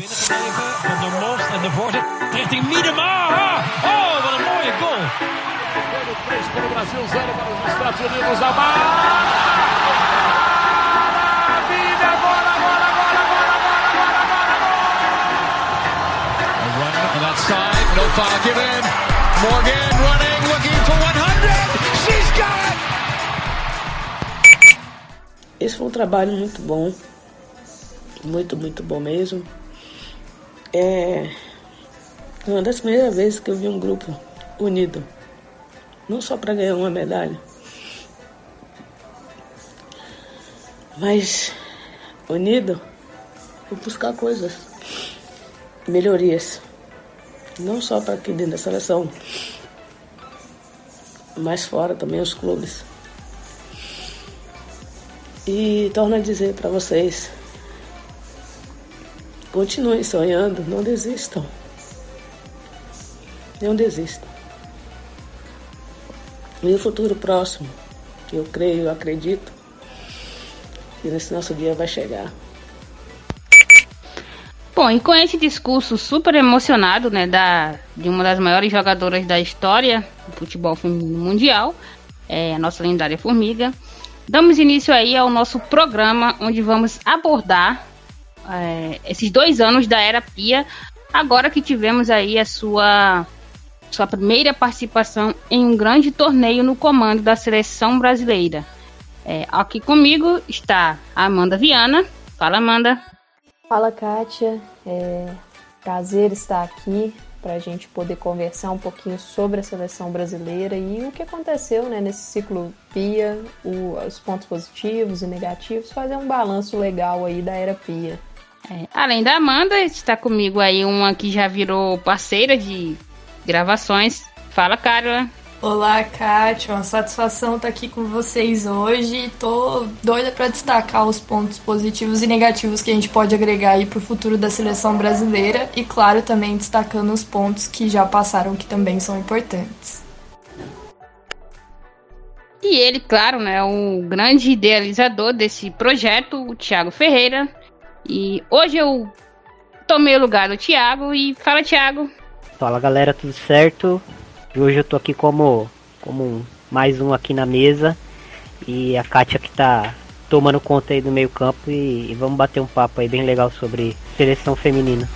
Binnengebleven van de Most en de voorzet richting Miedema. Oh, wat een mooie goal. 3 para o Brasil, 0 para os Estados Unidos. A maravilha! Bola, bola, bola, bola, bola, bola, bola, bola! Run on that side, no foul given. Morgan running, looking for 100. She's got it! Esse foi um trabalho muito bom. Muito, muito bom mesmo. É uma das primeiras vezes que eu vi um grupo unido, não só para ganhar uma medalha, mas unido por buscar coisas, melhorias, não só para aqui dentro da seleção, mas fora também os clubes. E torno a dizer para vocês Continuem sonhando, não desistam. Não desistam. E o futuro próximo, eu creio, eu acredito, que nesse nosso dia vai chegar. Bom, e com esse discurso super emocionado, né, da, de uma das maiores jogadoras da história do futebol feminino mundial, é, a nossa lendária Formiga, damos início aí ao nosso programa, onde vamos abordar é, esses dois anos da Era Pia, agora que tivemos aí a sua, sua primeira participação em um grande torneio no comando da seleção brasileira. É, aqui comigo está a Amanda Viana. Fala, Amanda. Fala, Kátia. É prazer estar aqui para a gente poder conversar um pouquinho sobre a seleção brasileira e o que aconteceu né, nesse ciclo Pia, o, os pontos positivos e negativos, fazer um balanço legal aí da era Pia. É, além da Amanda, está comigo aí uma que já virou parceira de gravações. Fala, Carla. Olá, Kátia. Uma satisfação estar aqui com vocês hoje. Tô doida para destacar os pontos positivos e negativos que a gente pode agregar aí para o futuro da seleção brasileira e, claro, também destacando os pontos que já passaram que também são importantes. E ele, claro, né, o grande idealizador desse projeto, o Thiago Ferreira, e hoje eu tomei o lugar do Thiago e fala, Thiago. Fala galera, tudo certo? E hoje eu tô aqui como, como mais um aqui na mesa. E a Kátia que tá tomando conta aí do meio campo e, e vamos bater um papo aí bem legal sobre seleção feminina.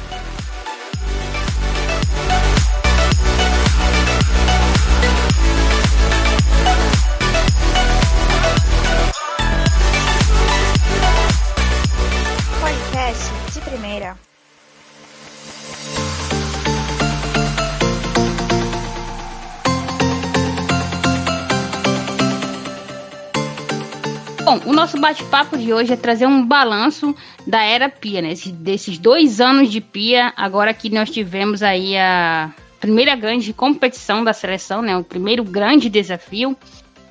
De hoje é trazer um balanço da era Pia, né? desses dois anos de Pia, agora que nós tivemos aí a primeira grande competição da seleção, né? O primeiro grande desafio,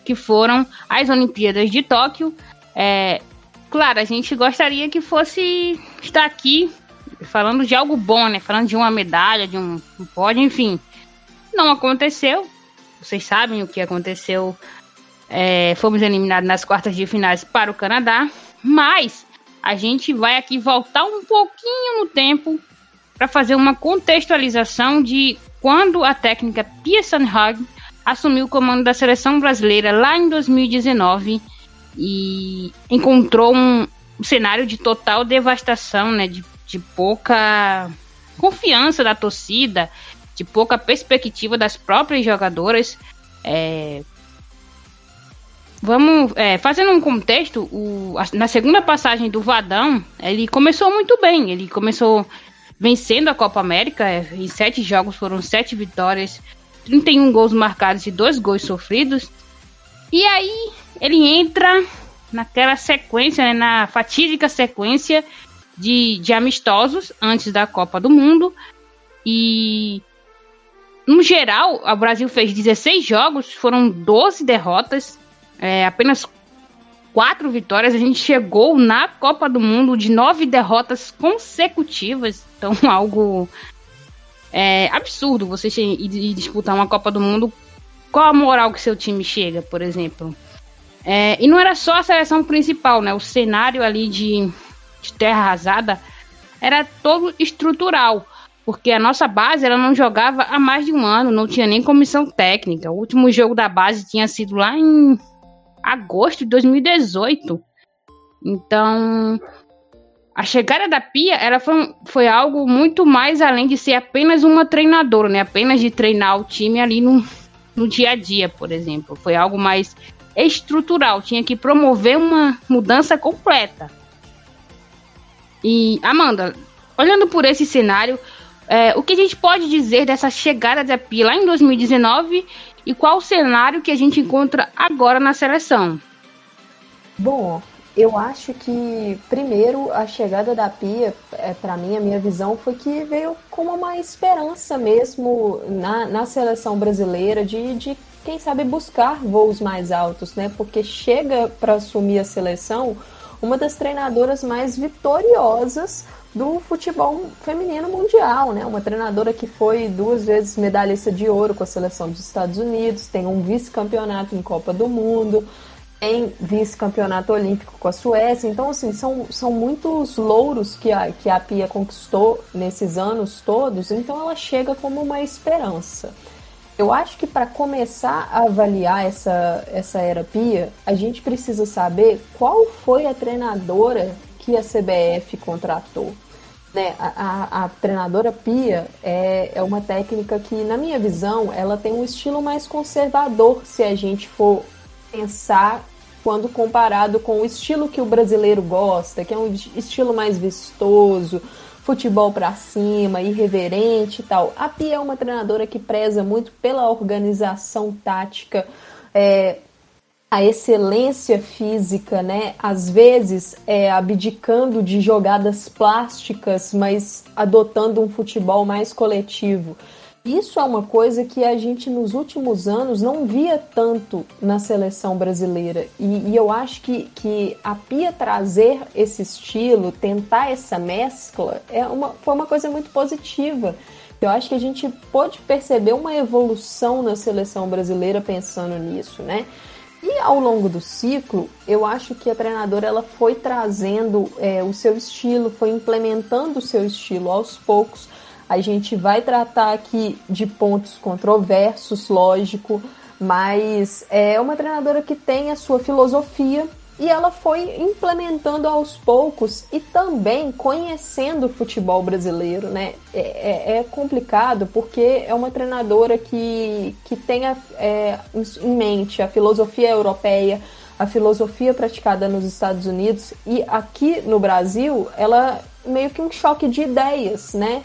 que foram as Olimpíadas de Tóquio. É, claro, a gente gostaria que fosse estar aqui falando de algo bom, né? Falando de uma medalha, de um, pódio, enfim. Não aconteceu. Vocês sabem o que aconteceu é, fomos eliminados nas quartas de finais para o Canadá, mas a gente vai aqui voltar um pouquinho no tempo para fazer uma contextualização de quando a técnica Pia Sandhag assumiu o comando da seleção brasileira lá em 2019 e encontrou um, cenário de total devastação, né, de, de pouca confiança da torcida, de pouca perspectiva das próprias jogadoras. É, Vamos, é, fazendo um contexto, o, a, na segunda passagem do Vadão, ele começou muito bem. Ele começou vencendo a Copa América. É, em sete jogos foram sete vitórias, 31 gols marcados e dois gols sofridos. E aí ele entra naquela sequência, né, na fatídica sequência de, de amistosos antes da Copa do Mundo. E no geral, o Brasil fez 16 jogos, foram 12 derrotas, é, apenas quatro vitórias, a gente chegou na Copa do Mundo de nove derrotas consecutivas. Então, algo é, absurdo você ir disputar uma Copa do Mundo. Qual a moral que seu time chega, por exemplo? É, e não era só a seleção principal, né? O cenário ali de, de terra arrasada era todo estrutural, porque a nossa base ela não jogava há mais de um ano, não tinha nem comissão técnica. O último jogo da base tinha sido lá em agosto de 2018. Então, a chegada da Pia, ela foi, foi algo muito mais além de ser apenas uma treinadora, né? Apenas de treinar o time ali no, no dia a dia, por exemplo. Foi algo mais estrutural, tinha que promover uma mudança completa. E, Amanda, olhando por esse cenário, é, o que a gente pode dizer dessa chegada da Pia lá em 2019 e qual o cenário que a gente encontra agora na seleção? Bom, eu acho que, primeiro, a chegada da Pia, é, para mim, a minha visão foi que veio como uma esperança mesmo na, na seleção brasileira de, de, quem sabe, buscar voos mais altos, né? Porque chega para assumir a seleção uma das treinadoras mais vitoriosas do futebol feminino mundial, né? Uma treinadora que foi duas vezes medalhista de ouro com a seleção dos Estados Unidos, tem um vice-campeonato em Copa do Mundo, tem vice-campeonato olímpico com a Suécia. Então, assim, são, são muitos louros que a, que a Pia conquistou nesses anos todos, então ela chega como uma esperança. Eu acho que para começar a avaliar essa, essa era Pia, a gente precisa saber qual foi a treinadora que a CBF contratou. Né, a, a, a, treinadora Pia é, é uma técnica que, na minha visão, ela tem um estilo mais conservador se a gente for pensar quando comparado com o estilo que o brasileiro gosta, que é um estilo mais vistoso, futebol para cima, irreverente e tal. A Pia é uma treinadora que preza muito pela organização tática, é, a excelência física, né? Às vezes é, abdicando de jogadas plásticas, mas adotando um futebol mais coletivo. Isso é uma coisa que a gente nos últimos anos não via tanto na seleção brasileira. E, e, eu acho que, que a Pia trazer esse estilo, tentar essa mescla, é uma, foi uma coisa muito positiva. Eu acho que a gente pode perceber uma evolução na seleção brasileira pensando nisso, né? E ao longo do ciclo, eu acho que a treinadora ela foi trazendo é, o seu estilo, foi implementando o seu estilo aos poucos. A gente vai tratar aqui de pontos controversos, lógico, mas é uma treinadora que tem a sua filosofia e ela foi implementando aos poucos e também conhecendo o futebol brasileiro, né? É, é, é complicado porque é uma treinadora que, que tem a, é, em mente a filosofia europeia, a filosofia praticada nos Estados Unidos e aqui no Brasil ela meio que um choque de ideias, né?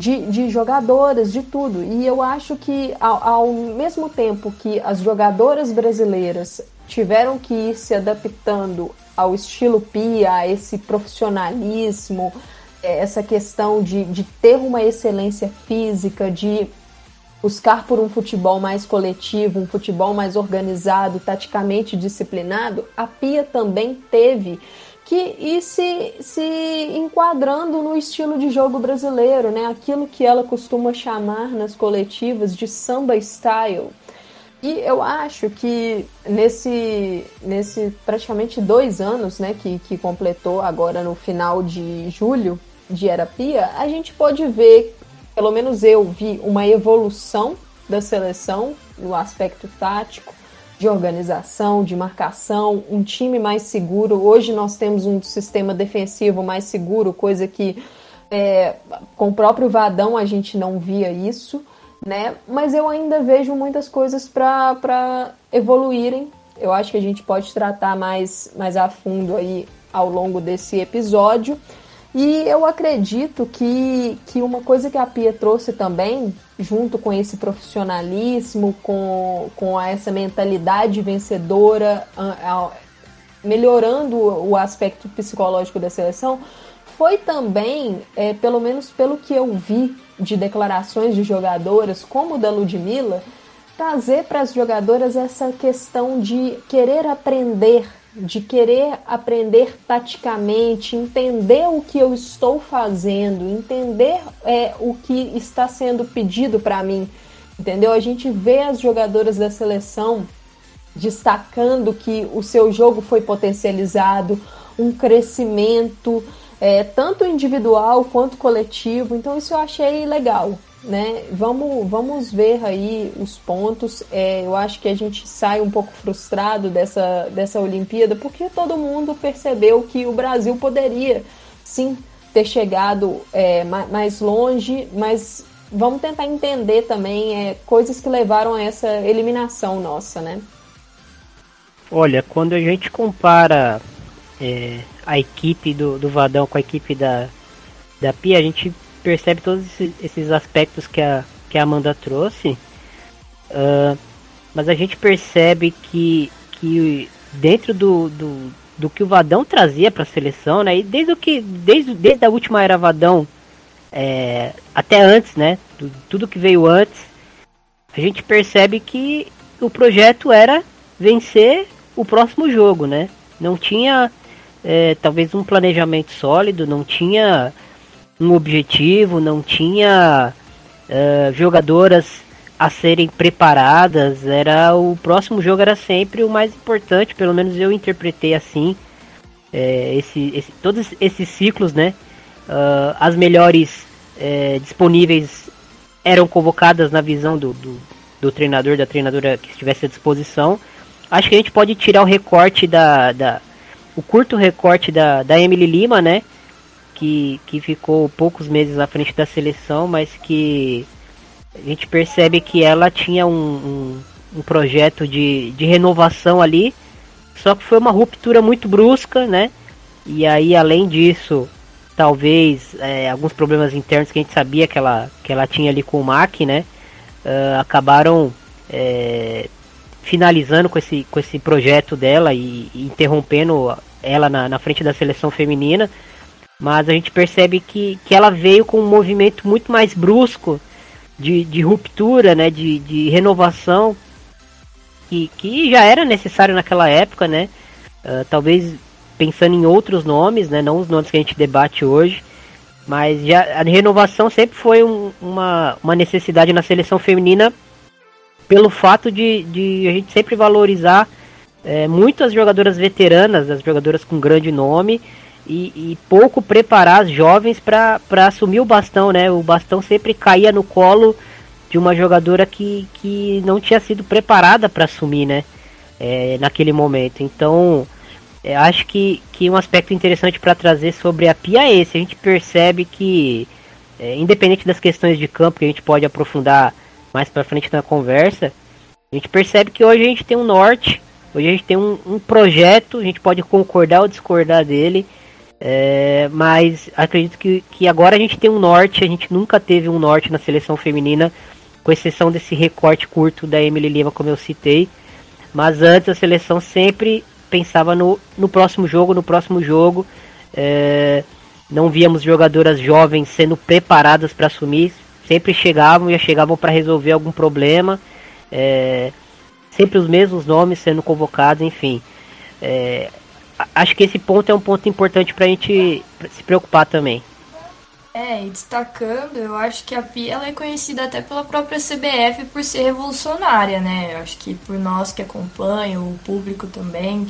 de, de jogadoras, de tudo. E eu acho que, ao, ao mesmo tempo que as jogadoras brasileiras tiveram que ir se adaptando ao estilo Pia, a esse profissionalismo, é, essa questão de, de ter uma excelência física, de buscar por um futebol mais coletivo, um futebol mais organizado, taticamente disciplinado, a Pia também teve que ir se, se enquadrando no estilo de jogo brasileiro, né? Aquilo que ela costuma chamar nas coletivas de samba style. E eu acho que nesse, nesse praticamente dois anos, né, que, que completou agora no final de julho de Erapia, a gente pode ver, pelo menos eu vi, uma evolução da seleção no aspecto tático, de organização, de marcação, um time mais seguro. Hoje nós temos um sistema defensivo mais seguro, coisa que é, com o próprio Vadão a gente não via isso, né? Mas eu ainda vejo muitas coisas para evoluírem. Eu acho que a gente pode tratar mais, mais a fundo aí ao longo desse episódio. E eu acredito que, que uma coisa que a Pia trouxe também, junto com esse profissionalismo, com, com essa mentalidade vencedora, melhorando o aspecto psicológico da seleção, foi também, é, pelo menos pelo que eu vi de declarações de jogadoras, como da Ludmilla, trazer para as jogadoras essa questão de querer aprender de querer aprender taticamente, entender o que eu estou fazendo, entender é, o que está sendo pedido para mim, entendeu? A gente vê as jogadoras da seleção destacando que o seu jogo foi potencializado, um crescimento, é, tanto individual quanto coletivo. Então isso eu achei legal. Né? Vamos, vamos ver aí os pontos. É, eu acho que a gente sai um pouco frustrado dessa, dessa Olimpíada, porque todo mundo percebeu que o Brasil poderia sim ter chegado é, mais longe, mas vamos tentar entender também é, coisas que levaram a essa eliminação nossa, né? Olha, quando a gente compara é, a equipe do, do Vadão com a equipe da, da Pia, a gente percebe todos esses aspectos que a, que a Amanda trouxe. Uh, mas a gente percebe que, que dentro do, do, do que o Vadão trazia para a seleção, né? E desde o que desde, desde a última era Vadão é, até antes, né? Tudo que veio antes, a gente percebe que o projeto era vencer o próximo jogo, né? Não tinha é, talvez um planejamento sólido, não tinha um objetivo, não tinha é, jogadoras a serem preparadas, era o próximo jogo era sempre o mais importante, pelo menos eu interpretei assim. É, esse, esse, todos esses ciclos, né? Uh, as melhores é, disponíveis eram convocadas na visão do, do, do, treinador, da treinadora que estivesse à disposição. Acho que a gente pode tirar o recorte da. da o curto recorte da, da Emily Lima, né? Que, que ficou poucos meses à frente da seleção, mas que a gente percebe que ela tinha um, um, um, projeto de, de renovação ali, só que foi uma ruptura muito brusca, né? E aí, além disso, talvez é, alguns problemas internos que a gente sabia que ela, que ela tinha ali com o Mac, né? Uh, acabaram é, finalizando com esse, com esse projeto dela e, e interrompendo ela na, na frente da seleção feminina. Mas a gente percebe que, que ela veio com um movimento muito mais brusco de, de ruptura, né, de, de renovação, que, que já era necessário naquela época, né? Uh, talvez pensando em outros nomes, né, não os nomes que a gente debate hoje, mas já a renovação sempre foi um, uma, uma necessidade na seleção feminina pelo fato de, de a gente sempre valorizar é, muitas jogadoras veteranas, as jogadoras com grande nome, e, e pouco preparar as jovens para assumir o bastão, né? O bastão sempre caía no colo de uma jogadora que, que não tinha sido preparada para assumir, né? É, naquele momento. Então, é, acho que, que um aspecto interessante para trazer sobre a Pia é esse. A gente percebe que, é, independente das questões de campo que a gente pode aprofundar mais para frente na conversa, a gente percebe que hoje a gente tem um norte, hoje a gente tem um, um projeto, a gente pode concordar ou discordar dele, é, mas acredito que, que agora a gente tem um norte, a gente nunca teve um norte na seleção feminina, com exceção desse recorte curto da Emily Lima, como eu citei. Mas antes a seleção sempre pensava no, no próximo jogo, no próximo jogo. É, não víamos jogadoras jovens sendo preparadas para assumir, sempre chegavam e chegavam para resolver algum problema. É, sempre os mesmos nomes sendo convocados, enfim. É, acho que esse ponto é um ponto importante para a gente se preocupar também. É, e destacando, eu acho que a Pia ela é conhecida até pela própria CBF por ser revolucionária, né? Eu acho que por nós que acompanham, o público também.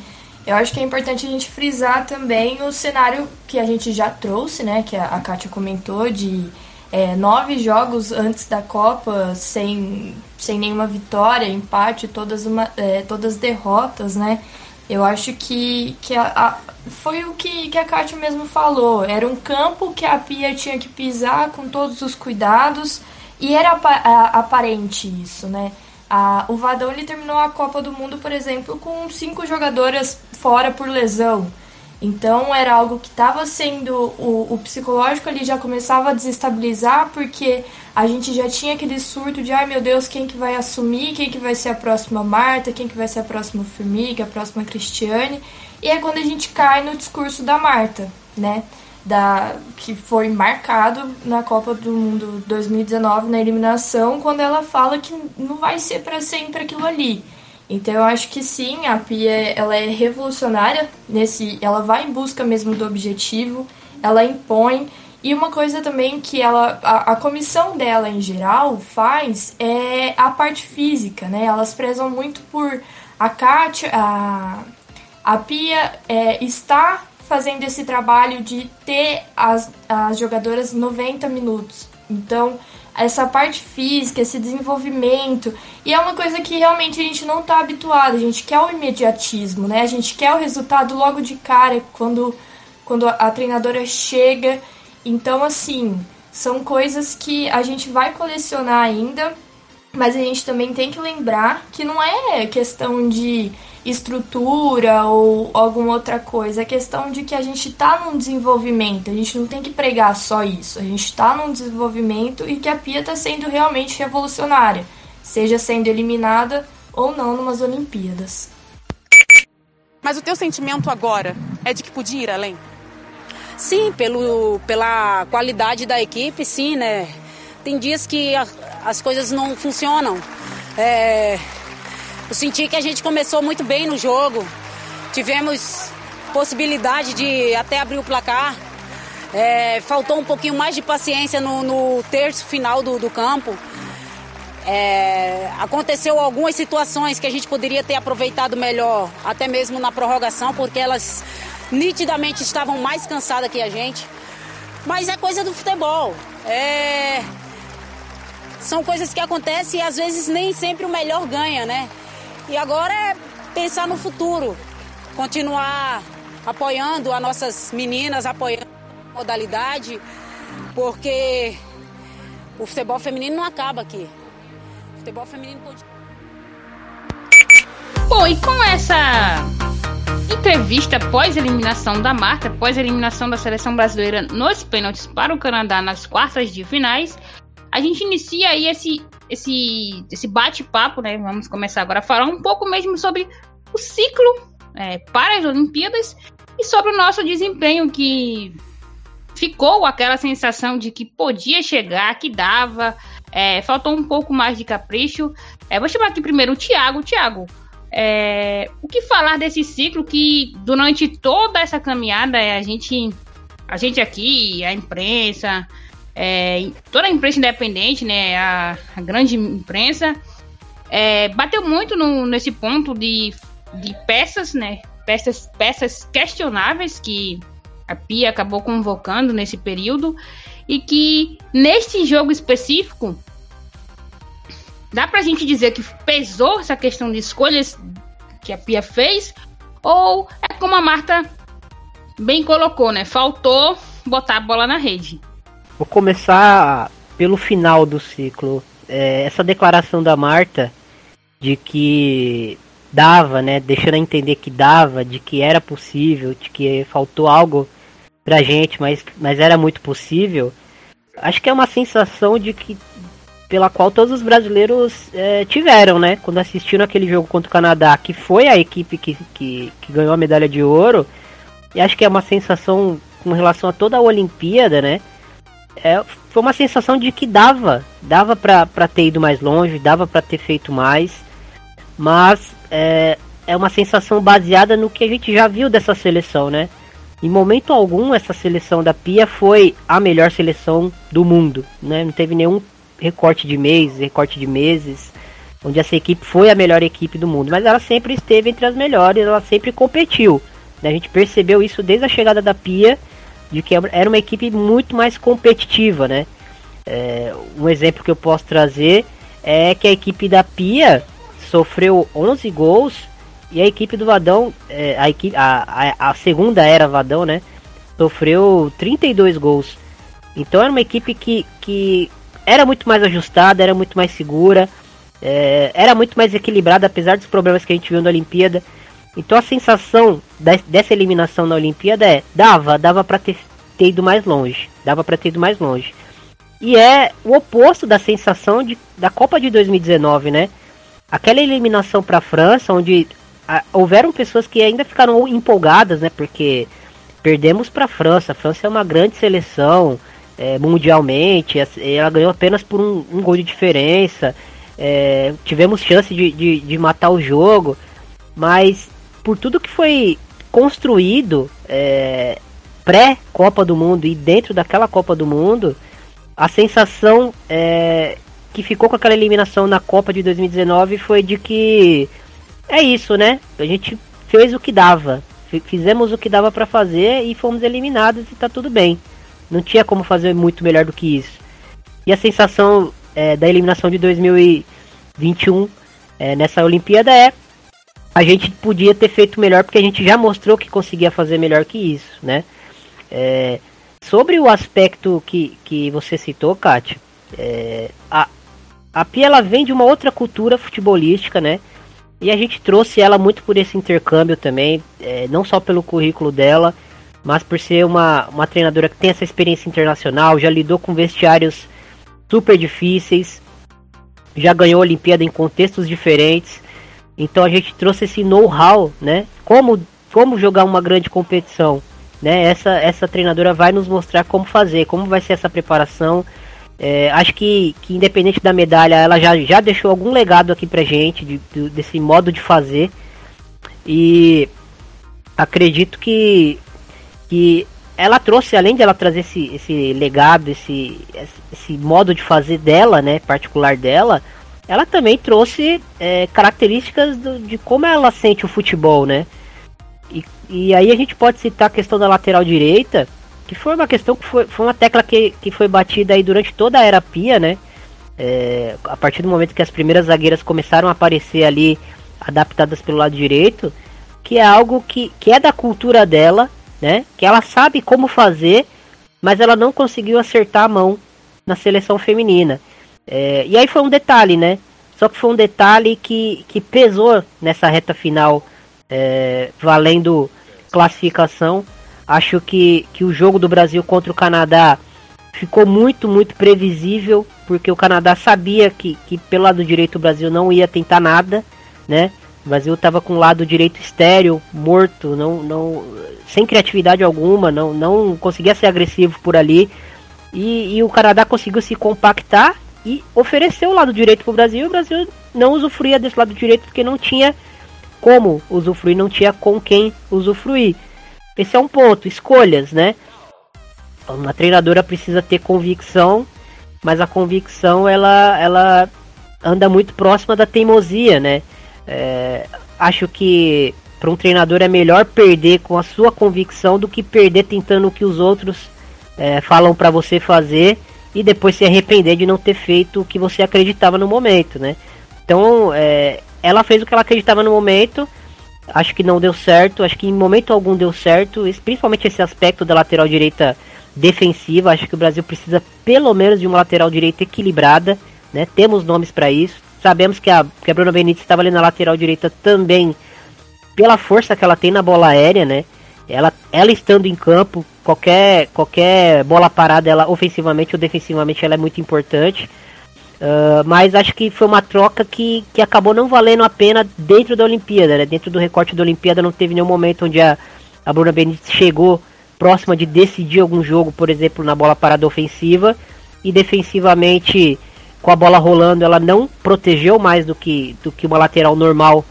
Eu acho que é importante a gente frisar também o cenário que a gente já trouxe, né? Que a, Kátia comentou, de é, nove jogos antes da Copa sem, sem nenhuma vitória, empate, todas, uma, é, todas derrotas, né? Eu acho que, que a, a, foi o que, que a Kátia mesmo falou. Era um campo que a Pia tinha que pisar com todos os cuidados e era aparente isso, né? A, o Vadão ele terminou a Copa do Mundo, por exemplo, com cinco jogadoras fora por lesão. Então era algo que estava sendo. O, o, psicológico ali já começava a desestabilizar, porque a gente já tinha aquele surto de ai meu Deus, quem que vai assumir, quem que vai ser a próxima Marta, quem que vai ser a próxima Formiga, a próxima Cristiane. E é quando a gente cai no discurso da Marta, né? Da, que foi marcado na Copa do Mundo 2019 na eliminação, quando ela fala que não vai ser para sempre aquilo ali. Então eu acho que sim, a Pia ela é revolucionária nesse, ela vai em busca mesmo do objetivo, ela impõe e uma coisa também que ela a, a comissão dela em geral faz é a parte física, né? Elas prezam muito por a Kátia, a, a Pia é, estar fazendo esse trabalho de ter as, as jogadoras 90 minutos. Então, essa parte física, esse desenvolvimento. E é uma coisa que realmente a gente não está habituado. A gente quer o imediatismo, né? A gente quer o resultado logo de cara quando, quando a treinadora chega. Então, assim, são coisas que a gente vai colecionar ainda, mas a gente também tem que lembrar que não é questão de estrutura ou alguma outra coisa. É questão de que a gente está num desenvolvimento. A gente não tem que pregar só isso. A gente está num desenvolvimento e que a Pia está sendo realmente revolucionária, seja sendo eliminada ou não numas Olimpíadas. Mas o teu sentimento agora é de que podia ir além? Sim, pelo, pela qualidade da equipe, sim, né? Tem dias que a, as coisas não funcionam. É, eu senti que a gente começou muito bem no jogo. Tivemos possibilidade de até abrir o placar. É, faltou um pouquinho mais de paciência no, no terço final do, do campo. É, aconteceu algumas situações que a gente poderia ter aproveitado melhor, até mesmo na prorrogação, porque elas nitidamente estavam mais cansadas que a gente. Mas é coisa do futebol. É, são coisas que acontecem e às vezes nem sempre o melhor ganha, né? E agora é pensar no futuro, continuar apoiando as nossas meninas, apoiando a modalidade, porque o futebol feminino não acaba aqui. O futebol feminino continua. Bom, e com essa entrevista pós-eliminação da Marta, pós-eliminação da seleção brasileira nos pênaltis para o Canadá nas quartas de finais, a gente inicia aí esse esse, esse bate-papo, né? Vamos começar agora a falar um pouco mesmo sobre o ciclo é, para as Olimpíadas e sobre o nosso desempenho que ficou aquela sensação de que podia chegar, que dava, é, faltou um pouco mais de capricho. É, vou chamar aqui primeiro o Thiago. Thiago, é, o que falar desse ciclo que durante toda essa caminhada é, a gente, a gente aqui, a imprensa, é, toda a imprensa independente, né, a, a grande imprensa, é, bateu muito no, nesse ponto de, de peças, né, peças, peças questionáveis que a Pia acabou convocando nesse período e que neste jogo específico dá pra gente dizer que pesou essa questão de escolhas que a Pia fez ou é como a Marta bem colocou, né? Faltou botar a bola na rede. Vou começar pelo final do ciclo. É, essa declaração da Marta de que dava, né, deixando a entender que dava, de que era possível, de que faltou algo pra gente, mas, mas era muito possível. Acho que é uma sensação de que pela qual todos os brasileiros é, tiveram, né, quando assistiram aquele jogo contra o Canadá, que foi a equipe que, que, que ganhou a medalha de ouro. E acho que é uma sensação com relação a toda a Olimpíada, né? É, foi uma sensação de que dava, dava para ter ido mais longe, dava para ter feito mais, mas é, é uma sensação baseada no que a gente já viu dessa seleção, né? Em momento algum, essa seleção da Pia foi a melhor seleção do mundo, né? Não teve nenhum recorte de meses, recorte de meses, onde essa equipe foi a melhor equipe do mundo, mas ela sempre esteve entre as melhores, ela sempre competiu. Né? A gente percebeu isso desde a chegada da Pia de que era uma equipe muito mais competitiva, né? É, um exemplo que eu posso trazer é que a equipe da Pia sofreu 11 gols e a equipe do Vadão, é, a, equipe, a, a, a, segunda era Vadão, né? Sofreu 32 gols. Então era uma equipe que, que era muito mais ajustada, era muito mais segura, é, era muito mais equilibrada, apesar dos problemas que a gente viu na Olimpíada. Então a sensação dessa eliminação na Olimpíada é dava, dava para ter, ter ido mais longe, dava para ter ido mais longe. E é o oposto da sensação de, da Copa de 2019, né? Aquela eliminação para a França, onde a, houveram pessoas que ainda ficaram empolgadas, né? Porque perdemos para a França. A França é uma grande seleção é, mundialmente. Ela ganhou apenas por um, um gol de diferença. É, tivemos chance de, de, de matar o jogo, mas por tudo que foi construído é, pré-Copa do Mundo e dentro daquela Copa do Mundo, a sensação é, que ficou com aquela eliminação na Copa de 2019 foi de que é isso, né? A gente fez o que dava, Fizemos o que dava para fazer e fomos eliminados e tá tudo bem. Não tinha como fazer muito melhor do que isso. E a sensação é, da eliminação de 2021 é, nessa Olimpíada é a gente podia ter feito melhor porque a gente já mostrou que conseguia fazer melhor que isso, né? É, sobre o aspecto que, que você citou, Kátia, é, a, a Pia ela vem de uma outra cultura futebolística, né? E a gente trouxe ela muito por esse intercâmbio também, é, não só pelo currículo dela, mas por ser uma, uma treinadora que tem essa experiência internacional, já lidou com vestiários super difíceis, já ganhou a Olimpíada em contextos diferentes. Então a gente trouxe esse know-how, né? Como, como jogar uma grande competição, né? Essa, essa treinadora vai nos mostrar como fazer, como vai ser essa preparação é, acho que, que independente da medalha, ela já, já deixou algum legado aqui pra gente, de, de, desse modo de fazer. E acredito que, que ela trouxe, além de ela trazer esse, esse legado, esse, esse modo de fazer dela, né, particular dela, ela também trouxe é, características do, de como ela sente o futebol, né? E, e aí a gente pode citar a questão da lateral direita, que foi uma questão que foi, foi uma tecla que, que foi batida aí durante toda a era Pia, né? É, a partir do momento que as primeiras zagueiras começaram a aparecer ali, adaptadas pelo lado direito, que é algo que, que é da cultura dela, né? Que ela sabe como fazer, mas ela não conseguiu acertar a mão na seleção feminina. É, e aí foi um detalhe, né? Só que foi um detalhe que, que pesou nessa reta final, é, valendo classificação Acho que, que o jogo do Brasil contra o Canadá ficou muito, muito previsível, porque o Canadá sabia que, que pelo lado direito o Brasil não ia tentar nada, né? O Brasil estava com o lado direito estéreo, morto, não, não, sem criatividade alguma, não, não conseguia ser agressivo por ali. E, e o Canadá conseguiu se compactar e ofereceu o lado direito para o Brasil. O Brasil não usufruía desse lado direito porque não tinha como usufruir, não tinha com quem usufruir. Esse é um ponto. Escolhas, né? Uma treinadora precisa ter convicção, mas a convicção ela, ela anda muito próxima da teimosia, né? É, acho que para um treinador é melhor perder com a sua convicção do que perder tentando o que os outros é, falam para você fazer e depois se arrepender de não ter feito o que você acreditava no momento, né? Então, é, ela fez o que ela acreditava no momento acho que não deu certo, acho que em momento algum deu certo, principalmente esse aspecto da lateral direita defensiva, acho que o Brasil precisa pelo menos de uma lateral direita equilibrada, né? Temos nomes para isso. Sabemos que a, que a Bruna Benítez estava ali na lateral direita também pela força que ela tem na bola aérea, né? Ela, ela estando em campo, qualquer, qualquer bola parada, ela ofensivamente ou defensivamente, ela é muito importante. Uh, mas acho que foi uma troca que, que acabou não valendo a pena dentro da Olimpíada, né? Dentro do recorte da Olimpíada não teve nenhum momento onde a, a Bruna Benítez chegou próxima de decidir algum jogo, por exemplo, na bola parada ofensiva. E defensivamente, com a bola rolando, ela não protegeu mais do que, do que uma lateral normal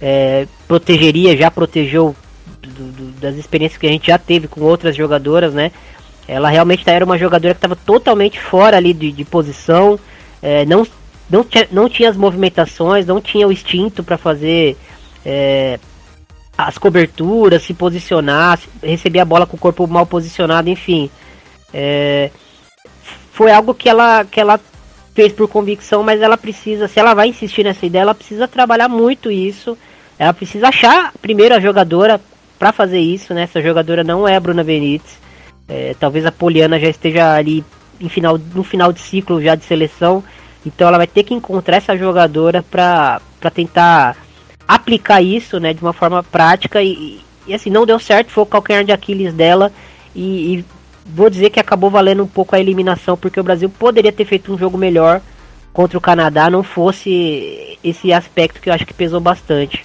é, protegeria, já protegeu do, do, das experiências que a gente já teve com outras jogadoras, né? Ela realmente era uma jogadora que estava totalmente fora ali de, de posição é, não, não, tinha, não tinha as movimentações, não tinha o instinto para fazer é, as coberturas, se posicionar, receber a bola com o corpo mal posicionado, enfim. É, foi algo que ela, que ela fez por convicção, mas ela precisa, se ela vai insistir nessa ideia, ela precisa trabalhar muito isso. Ela precisa achar primeiro a jogadora para fazer isso, né? Essa jogadora não é a Bruna Benítez. É, talvez a Poliana já esteja ali em final, no final de ciclo já de seleção. Então ela vai ter que encontrar essa jogadora para tentar aplicar isso né, de uma forma prática. E, e assim, não deu certo, foi o calcanhar de Aquiles dela. E, e, vou dizer que acabou valendo um pouco a eliminação, porque o Brasil poderia ter feito um jogo melhor contra o Canadá, não fosse esse aspecto que eu acho que pesou bastante.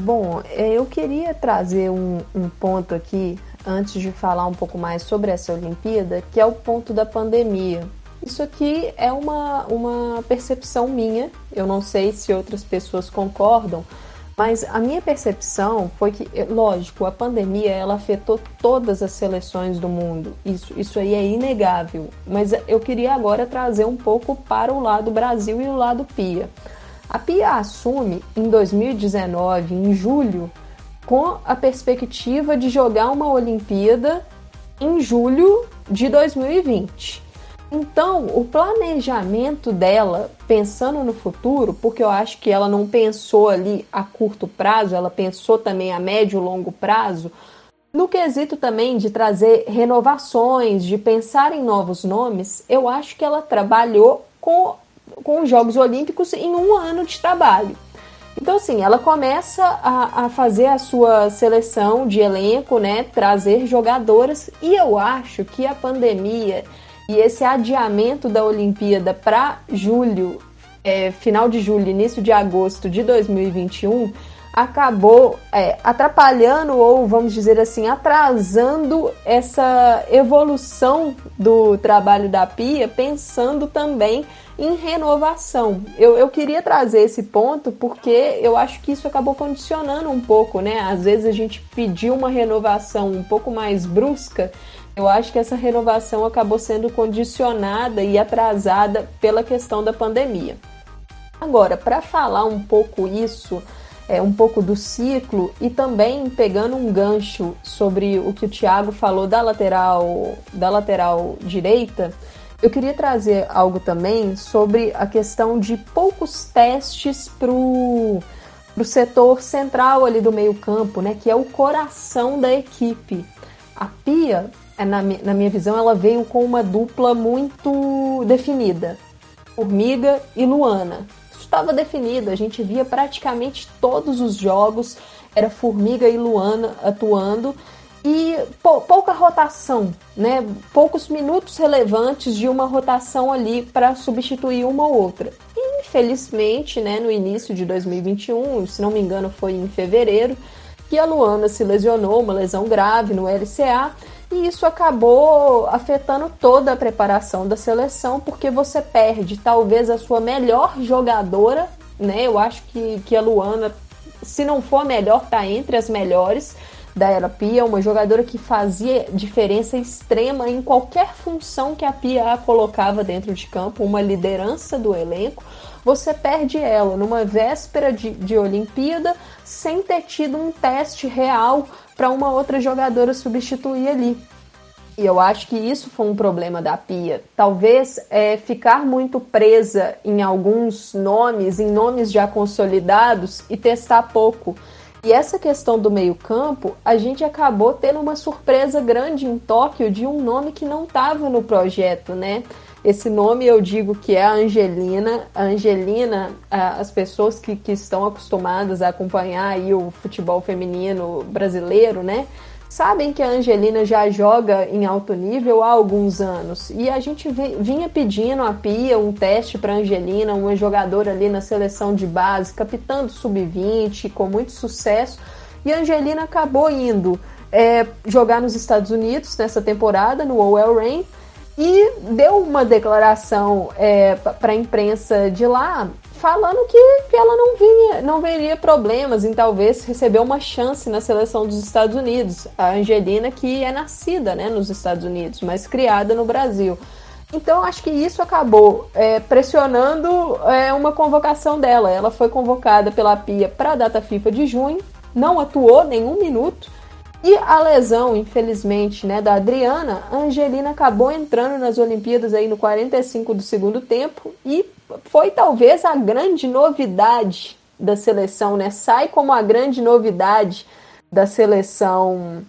Bom, é, eu queria trazer um, um ponto aqui antes de falar um pouco mais sobre essa Olimpíada, que é o ponto da pandemia. Isso aqui é uma, uma percepção minha, eu não sei se outras pessoas concordam, mas a minha percepção foi que, lógico, a pandemia ela afetou todas as seleções do mundo, isso, isso aí é inegável, mas eu queria agora trazer um pouco para o lado Brasil e o lado Pia. A Pia assume em 2019, em julho, com a perspectiva de jogar uma Olimpíada em julho de 2020. Então, o planejamento dela, pensando no futuro, porque eu acho que ela não pensou ali a curto prazo, ela pensou também a médio e longo prazo, no quesito também de trazer renovações, de pensar em novos nomes, eu acho que ela trabalhou com, com os Jogos Olímpicos em um ano de trabalho. Então, assim, ela começa a, a fazer a sua seleção de elenco, né? Trazer jogadoras, e eu acho que a pandemia e esse adiamento da Olimpíada para julho, é, final de julho, início de agosto de 2021, acabou é, atrapalhando ou vamos dizer assim atrasando essa evolução do trabalho da Pia, pensando também em renovação. Eu, eu queria trazer esse ponto porque eu acho que isso acabou condicionando um pouco, né? Às vezes a gente pediu uma renovação um pouco mais brusca eu acho que essa renovação acabou sendo condicionada e atrasada pela questão da pandemia. Agora, para falar um pouco isso, é, um pouco do ciclo e também pegando um gancho sobre o que o Thiago falou da lateral, da lateral direita, eu queria trazer algo também sobre a questão de poucos testes para o setor central ali do meio campo, né, que é o coração da equipe. A Pia é, na, na minha visão, ela veio com uma dupla muito definida. Formiga e Luana. Estava definido, a gente via praticamente todos os jogos, era Formiga e Luana atuando e pouca rotação, né? Poucos minutos relevantes de uma rotação ali para substituir uma ou outra. E infelizmente, né, no início de 2021, se não me engano, foi em fevereiro, que a Luana se lesionou, uma lesão grave no LCA e isso acabou afetando toda a preparação da seleção, porque você perde talvez a sua melhor jogadora, né? Eu acho que, que a Luana, se não for a melhor, tá entre as melhores da era Pia, uma jogadora que fazia diferença extrema em qualquer função que a Pia a colocava dentro de campo, uma liderança do elenco. Você perde ela numa véspera de, de Olimpíada sem ter tido um teste real para uma outra jogadora substituir ali. E eu acho que isso foi um problema da Pia. Talvez é, ficar muito presa em alguns nomes, em nomes já consolidados e testar pouco. E essa questão do meio-campo, a gente acabou tendo uma surpresa grande em Tóquio de um nome que não estava no projeto, né? Esse nome eu digo que é a Angelina. A Angelina, as pessoas que, que estão acostumadas a acompanhar aí o futebol feminino brasileiro, né? Sabem que a Angelina já joga em alto nível há alguns anos e a gente vinha pedindo a Pia um teste para Angelina, uma jogadora ali na seleção de base, capitã do sub-20, com muito sucesso. E a Angelina acabou indo é, jogar nos Estados Unidos nessa temporada, no OL Reign, e deu uma declaração é, para a imprensa de lá falando que, que ela não vinha, não veria problemas em talvez receber uma chance na seleção dos Estados Unidos. A Angelina que é nascida né, nos Estados Unidos, mas criada no Brasil. Então acho que isso acabou é, pressionando é, uma convocação dela. Ela foi convocada pela Pia para a data FIFA de junho, não atuou nenhum minuto e a lesão, infelizmente, né, da Adriana, a Angelina acabou entrando nas Olimpíadas aí no 45 do segundo tempo e foi talvez a grande novidade da seleção, né? Sai como a grande novidade da seleção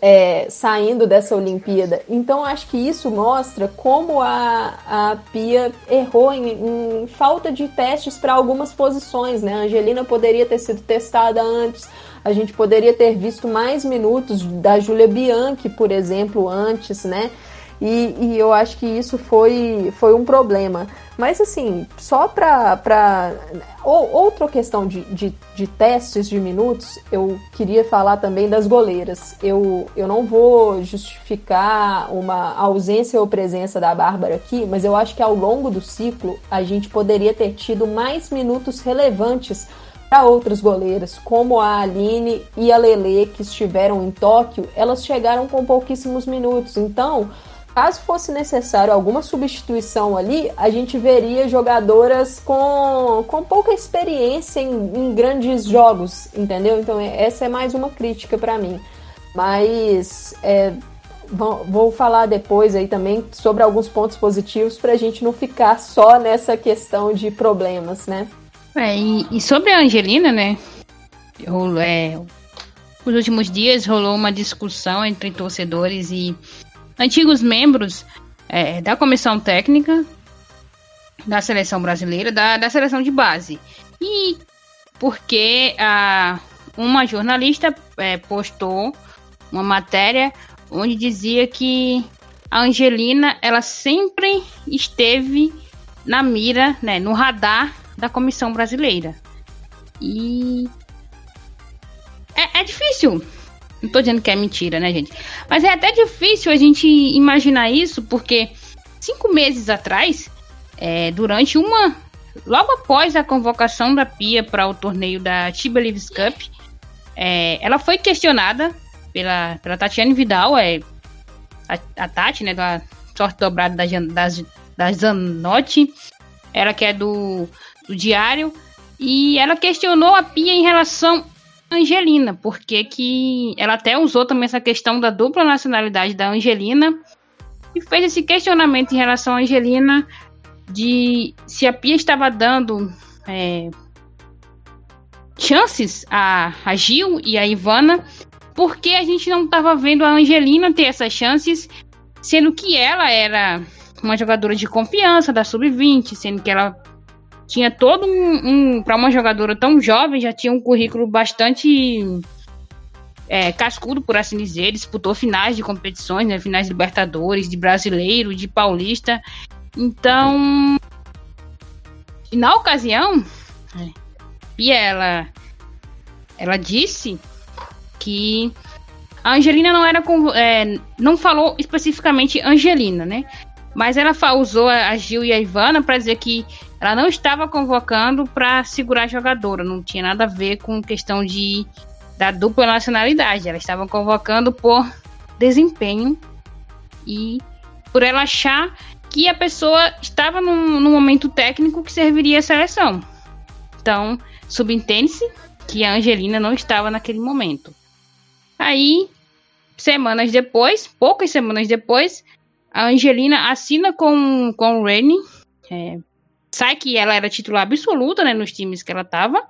é, saindo dessa Olimpíada. Então acho que isso mostra como a, a Pia errou em, em falta de testes para algumas posições, né? A Angelina poderia ter sido testada antes a gente poderia ter visto mais minutos da Júlia Bianchi, por exemplo, antes, né? E, e, eu acho que isso foi, foi um problema. Mas, assim, só para. Outra questão de, de, de, testes de minutos, eu queria falar também das goleiras. Eu, eu não vou justificar uma ausência ou presença da Bárbara aqui, mas eu acho que ao longo do ciclo a gente poderia ter tido mais minutos relevantes para outras goleiras, como a Aline e a Lele, que estiveram em Tóquio, elas chegaram com pouquíssimos minutos. Então, caso fosse necessário alguma substituição ali, a gente veria jogadoras com, com pouca experiência em, em grandes jogos, entendeu? Então, essa é mais uma crítica para mim. Mas é, vou falar depois aí também sobre alguns pontos positivos para a gente não ficar só nessa questão de problemas, né? É, e, e sobre a Angelina, né? Eu, é, nos últimos dias rolou uma discussão entre torcedores e antigos membros é, da comissão técnica da seleção brasileira, da, da seleção de base. E porque a, uma jornalista é, postou uma matéria onde dizia que a Angelina ela sempre esteve na mira, né, no radar da comissão brasileira. E é, é difícil. Não tô dizendo que é mentira, né, gente? Mas é até difícil a gente imaginar isso, porque cinco meses atrás, é, durante uma. Logo após a convocação da Pia para o torneio da Tiba Leaves Cup, é, ela foi questionada pela, pela Tatiane Vidal, é, a, a Tati, né, da sorte dobrada da, da, da Zanotti, ela que é do, do Diário, e ela questionou a Pia em relação Angelina, porque que ela até usou também essa questão da dupla nacionalidade da Angelina e fez esse questionamento em relação à Angelina de se a Pia estava dando é, chances a, a Gil e a Ivana porque a gente não estava vendo a Angelina ter essas chances, sendo que ela era uma jogadora de confiança da sub-20, sendo que ela tinha todo um, um para uma jogadora tão jovem, já tinha um currículo bastante é, cascudo, por assim dizer, disputou finais de competições, né, finais de Libertadores, de Brasileiro, de Paulista. Então, na ocasião, Pia ela, ela disse que a Angelina não era é, não falou especificamente Angelina, né? Mas ela usou a Gil e a Ivana para dizer que ela não estava convocando para segurar a jogadora, não tinha nada a ver com questão de da dupla nacionalidade. Ela estava convocando por desempenho e por ela achar que a pessoa estava num, num momento técnico que serviria a seleção. Então, subentende-se que a Angelina não estava naquele momento. Aí, semanas depois, poucas semanas depois, a Angelina assina com, com o Rennie. É, sai que ela era titular absoluta né, nos times que ela estava.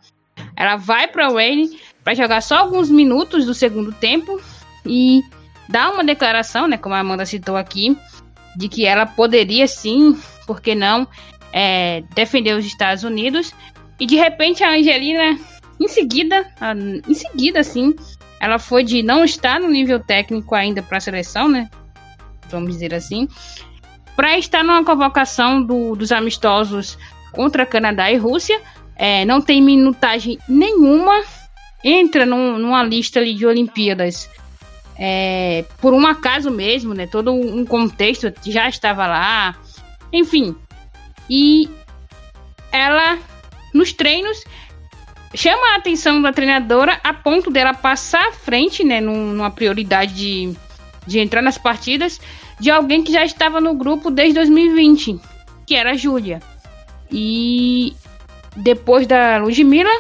Ela vai para o Rennie para jogar só alguns minutos do segundo tempo e dá uma declaração, né, como a Amanda citou aqui, de que ela poderia sim, por que não, é, defender os Estados Unidos. E de repente a Angelina, em seguida, em seguida, assim, ela foi de não estar no nível técnico ainda para a seleção, né? Vamos dizer assim, para estar numa convocação do, dos amistosos contra Canadá e Rússia. É, não tem minutagem nenhuma, entra num, numa lista ali de Olimpíadas. É, por um acaso mesmo, né? Todo um contexto já estava lá, enfim. E ela, nos treinos, chama a atenção da treinadora a ponto dela passar à frente, né, numa prioridade de, de entrar nas partidas, de alguém que já estava no grupo desde 2020, que era a Júlia. E depois da Ludmilla,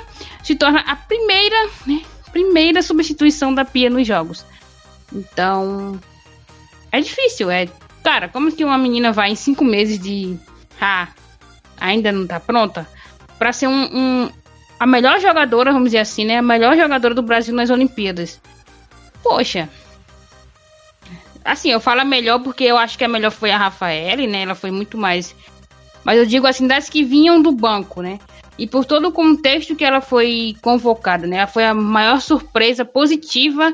se torna a primeira, né, primeira substituição da Pia nos jogos. Então, é difícil, é. Cara, como que uma menina vai em cinco meses de. Ah, ainda não tá pronta? para ser um, um, a melhor jogadora, vamos dizer assim, né? A melhor jogadora do Brasil nas Olimpíadas. Poxa. Assim, eu falo a melhor porque eu acho que a melhor foi a Rafaele, né? Ela foi muito mais. Mas eu digo assim, das que vinham do banco, né? E por todo o contexto que ela foi convocada, né? Ela foi a maior surpresa positiva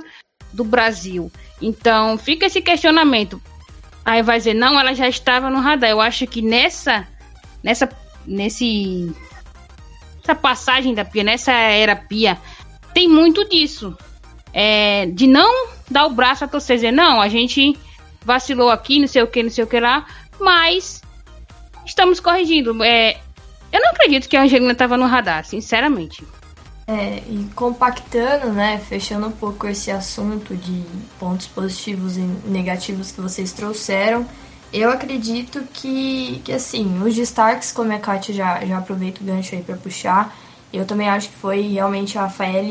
do Brasil. Então, fica esse questionamento. Aí vai dizer, não, ela já estava no radar. Eu acho que nessa. Nessa. Nesse essa passagem da Pia, nessa era Pia, tem muito disso. É, de não dar o braço a torcer, dizer, não, a gente vacilou aqui, não sei o que, não sei o que lá, mas estamos corrigindo. É, eu não acredito que a Angelina estava no radar, sinceramente. É, e compactando, né, fechando um pouco esse assunto de pontos positivos e negativos que vocês trouxeram, eu acredito que, que assim, os destaques, como a Kátia já, já aproveita o gancho aí para puxar, eu também acho que foi realmente a Rafael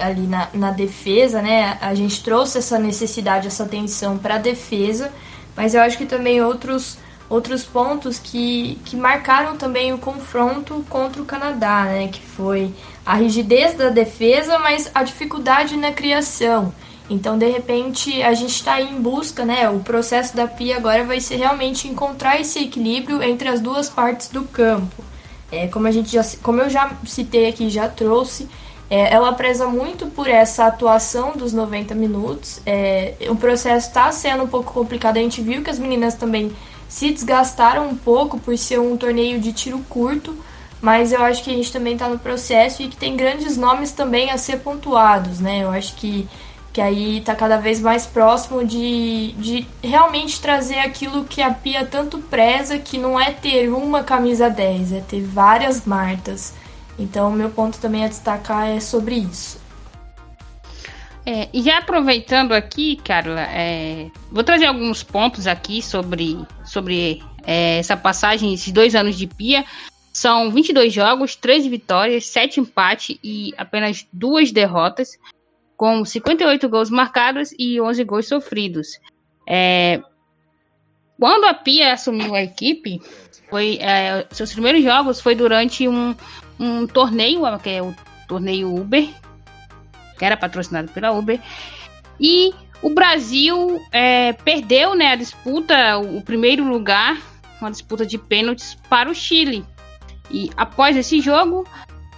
ali na, na defesa, né? A gente trouxe essa necessidade, essa atenção para a defesa, mas eu acho que também outros outros pontos que, que marcaram também o confronto contra o Canadá, né? Que foi a rigidez da defesa, mas a dificuldade na criação. Então, de repente, a gente está em busca, né? O processo da Pia agora vai ser realmente encontrar esse equilíbrio entre as duas partes do campo. É, como a gente já, como eu já citei aqui, já trouxe, é, ela preza muito por essa atuação dos 90 minutos. É, o processo está sendo um pouco complicado. A gente viu que as meninas também se desgastaram um pouco por ser um torneio de tiro curto, mas eu acho que a gente também está no processo e que tem grandes nomes também a ser pontuados, né? Eu acho que, que aí está cada vez mais próximo de, de realmente trazer aquilo que a Pia tanto preza, que não é ter uma camisa 10, é ter várias martas. Então, meu ponto também a destacar é sobre isso. É, e já aproveitando aqui, Carla, é, vou trazer alguns pontos aqui sobre, sobre é, essa passagem, esses dois anos de Pia. São 22 jogos, 13 vitórias, 7 empates e apenas duas derrotas, com 58 gols marcados e 11 gols sofridos. É, quando a Pia assumiu a equipe, foi é, seus primeiros jogos foi durante um, um torneio, que é o torneio Uber, que era patrocinado pela Uber. E o Brasil é, perdeu né, a disputa, o primeiro lugar, uma disputa de pênaltis para o Chile. E após esse jogo,